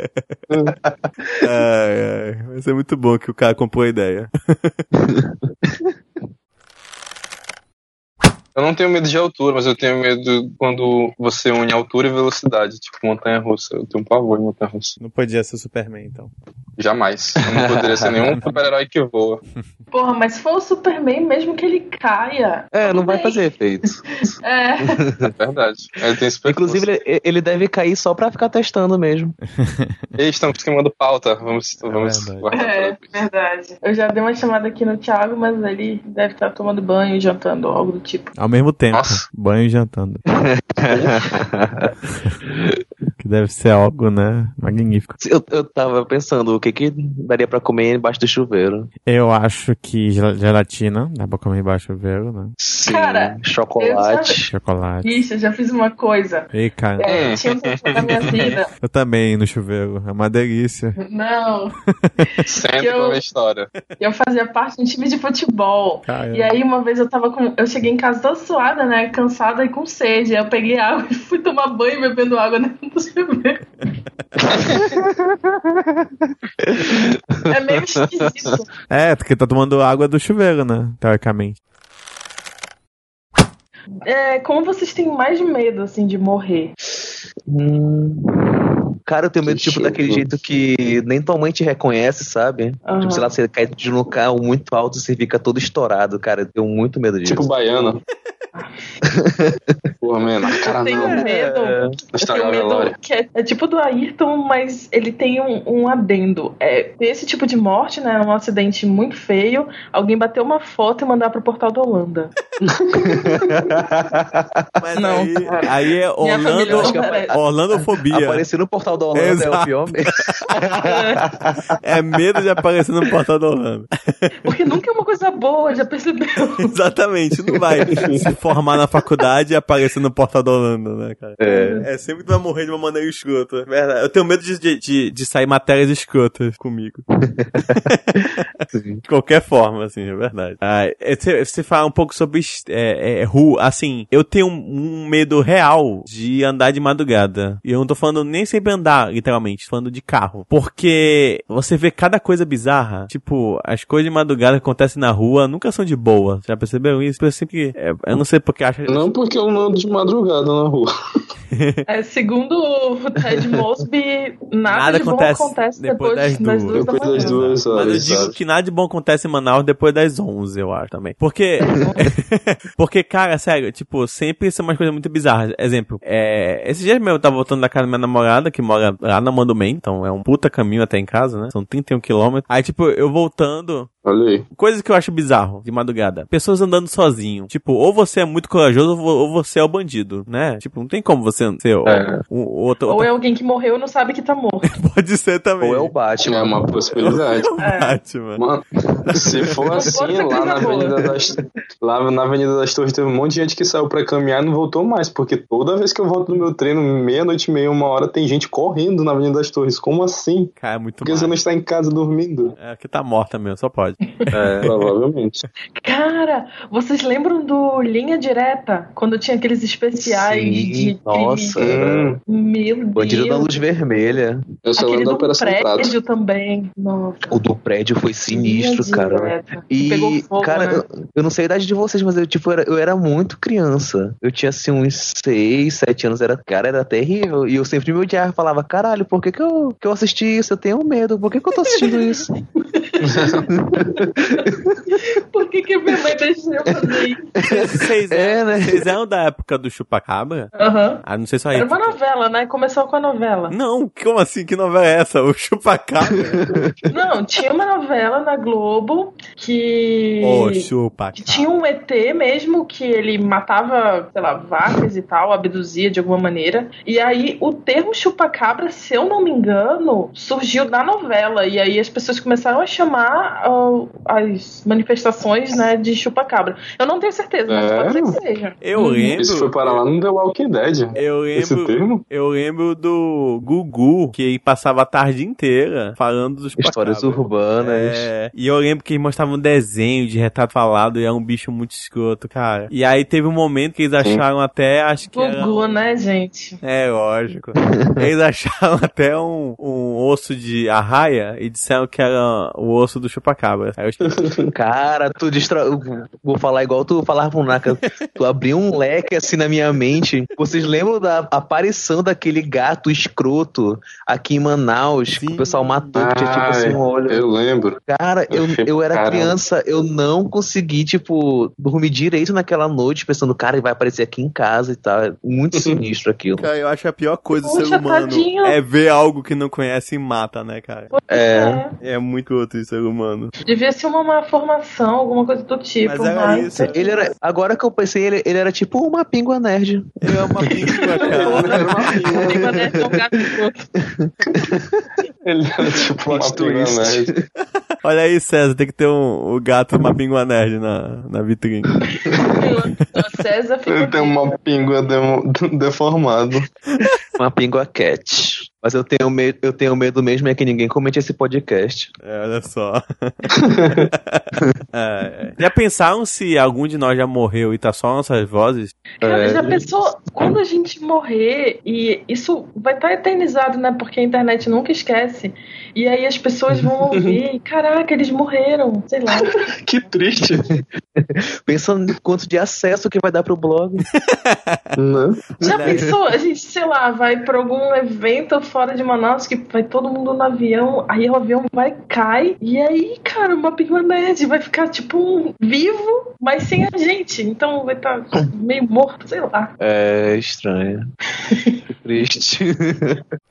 Ai, ai. Vai ser muito bom que o cara comprou a ideia. Eu não tenho medo de altura, mas eu tenho medo quando você une altura e velocidade, tipo montanha russa. Eu tenho um pavor de montanha russa. Não podia ser Superman, então. Jamais. Eu não poderia ser nenhum super-herói que voa. Porra, mas se for o Superman, mesmo que ele caia. É, não vai fazer efeito. É. É verdade. Ele tem super Inclusive, ele, ele deve cair só pra ficar testando mesmo. Ei, estamos queimando pauta. Vamos, vamos verdade. guardar É, verdade. Eu já dei uma chamada aqui no Thiago, mas ele deve estar tomando banho e jantando, algo do tipo. Ao mesmo tempo. Nossa. Banho e jantando. Que deve ser algo, né? Magnífico. Eu, eu tava pensando, o que que daria pra comer embaixo do chuveiro? Eu acho que gel- gelatina, dá pra comer embaixo do chuveiro, né? Sim, Cara, chocolate. Chocolate. Ixi, eu já fiz uma coisa. Ei, cara. É, tinha um na minha vida. Eu também no chuveiro. É uma delícia. Não, Sempre Eu- uma história. eu fazia parte de um time de futebol. Caramba. E aí uma vez eu tava com. Eu cheguei em casa toda suada, né? Cansada e com sede. Eu peguei água e fui tomar banho bebendo água dentro do chuveiro. é meio esquisito. É, porque tá tomando água do chuveiro, né? Teoricamente. É, como vocês têm mais medo, assim, de morrer? Hum. Cara, eu tenho medo, Que tipo, daquele chuva. jeito que nem tua mãe te reconhece, sabe? Aham. Tipo, sei lá, você cai de um local muito alto e você fica todo estourado, cara. Eu tenho muito medo disso. Tipo baiana. Pô, mano, a cara Eu tenho não. medo. Eu Estragar tenho a medo que é, é tipo do Ayrton, mas ele tem um, um adendo. É esse tipo de morte, né? Um acidente muito feio. Alguém bater uma foto e mandar pro portal da Holanda. Mas Não. aí, aí é Orlando. Orlandofobia. Aparecer no portal da Holanda é Exato. o pior mesmo. É medo de aparecer no portal da Orlando. Porque nunca é uma coisa boa, já percebeu? Exatamente, não vai se formar na faculdade e aparecer no portal da Holanda, né, cara? É. sempre tu vai morrer de uma maneira escrota. é Verdade. Eu tenho medo de, de, de, de sair matérias escrotas comigo. De qualquer forma, assim, é verdade. Ah, é, você, você fala um pouco sobre é, é, rua, assim, eu tenho um, um medo real de andar de madrugada. E eu não tô falando nem sempre andar, literalmente, tô falando de carro. Porque você vê cada coisa bizarra, tipo, as coisas de madrugada que acontecem na rua nunca são de boa. Já perceberam isso? Eu sempre, é, eu não sei porque acha... Não porque eu ando de madrugada na rua. É, segundo o Ted Mosby, nada, Nada de bom acontece acontece depois depois, das das, duas. duas da Depois das duas Mas eu horas, digo que nada de bom acontece em Manaus depois das 11, eu acho também. Porque, porque, cara, sério, tipo, sempre são umas coisas muito bizarras. Exemplo, é, esses dias mesmo eu tava voltando da casa da minha namorada, que mora lá na Mandumem, então é um puta caminho até em casa, né? São 31 quilômetros. Aí, tipo, eu voltando, Olha aí. coisas que eu acho bizarro de madrugada. Pessoas andando sozinho. Tipo, ou você é muito corajoso ou vo- ou você é o bandido, né? Tipo, não tem como você ser o, É. o- outro, Ou outra- é alguém que morreu e não sabe que tá morto. Pode ser também. Ou é o Batman. É uma possibilidade. É. Batman. Mano, se for assim, lá na. Avenida das, lá na Avenida das Torres teve um monte de gente que saiu pra caminhar e não voltou mais, porque toda vez que eu volto do meu treino, meia-noite e meia, uma hora, tem gente correndo na Avenida das Torres. Como assim? Cara, é muito Porque você não está em casa dormindo? É que tá morta mesmo, só pode. É, provavelmente. Cara, vocês lembram do Linha Direta? Quando tinha aqueles especiais Sim, de nossa. crime? Meu Deus. Bandido da luz vermelha. Eu só Aquele lembro da do Operação Prato. prédio também. Nossa. O do prédio foi sinistro, cara. Direta. Que E, fogo, cara, né? eu, eu não sei a idade de vocês, mas eu, tipo, era, eu era muito criança. Eu tinha, assim, uns 6, 7 anos. Era, cara, era terrível. E eu sempre me odiava. Falava, caralho, por que que eu, que eu assisti isso? Eu tenho medo. Por que que eu tô assistindo isso? Por que, que minha mãe deixou eu fazer isso? Vocês É, eram, né? vocês eram da época do Chupacabra? Aham. Ah, não sei se aí. Era uma novela, né? Começou com a novela. Não, como assim? Que novela é essa? O Chupacabra? Não, tinha uma novela na Globo que. Ô, que Chupacabra. tinha um ET mesmo que ele matava, sei lá, vacas e tal, abduzia de alguma maneira. E aí o termo chupacabra, se eu não me engano, surgiu da novela. E aí as pessoas começaram a chamar ó, as manifestações, né, de chupacabra. Eu não tenho certeza, mas É? pode ser que seja. Eu lembro. Isso foi para lá no The Walking Dead. Eu Esse lembro. termo? Eu lembro do Gugu, que passava a tarde inteira falando dos Histórias chupacabras. urbanas. É, e eu lembro que eles mostravam um desenho de retrato falado e é um bicho muito escroto, cara. E aí teve um momento que eles acharam até, acho que era... Gugu, né, gente? É, lógico. Eles acharam até um, um osso de arraia e disseram que era o osso do chupacabra. Aí eu Cara, tu distra... Vou falar igual tu falava pro Naka. Tu abriu um leque assim na minha mente. Vocês lembram da aparição daquele gato escroto aqui em Manaus que Sim. o pessoal matou, que tinha tipo assim um olho. eu lembro. Cara, eu, Eu Eu era Caramba. criança, eu não consegui, tipo, dormir direito naquela noite, pensando, cara, ele vai aparecer aqui em casa e tal. É muito sinistro aquilo. Cara, eu acho a pior coisa do Poxa, ser humano tadinho. é ver algo que não conhece e mata, né, cara? É. É muito outro ser humano. Devia ser uma má formação, alguma coisa do tipo. Mas era isso. Ele era. Agora que eu pensei, ele, ele era tipo uma pingua nerd. Ele é uma píngua, cara. Tem uma dessa, um gato. Ele era tipo uma twist. nerd. Olha aí, César, tem que ter um, o gato uma pingua nerd na, na vitrine. O César fica. Ele tem uma pingua demo- deformada. Uma pingua cat. Mas eu tenho, medo, eu tenho medo mesmo é que ninguém comente esse podcast. É, olha só. É, já pensaram se algum de nós já morreu e tá só nossas vozes? Cara, É. já pensou quando a gente morrer e isso vai estar eternizado, né? Porque a internet nunca esquece. E aí as pessoas vão ouvir, caraca, eles morreram, sei lá. Que triste. Pensando no quanto de acesso que vai dar pro blog. Né? Já Verdade. pensou? A gente, sei lá, vai pra algum evento fora de Manaus que vai todo mundo no avião, aí o avião vai, cai, e aí, cara, o Mapinho Nerd vai ficar, tipo, vivo, mas sem a gente. Então vai estar tá meio morto, sei lá. É estranho. Triste.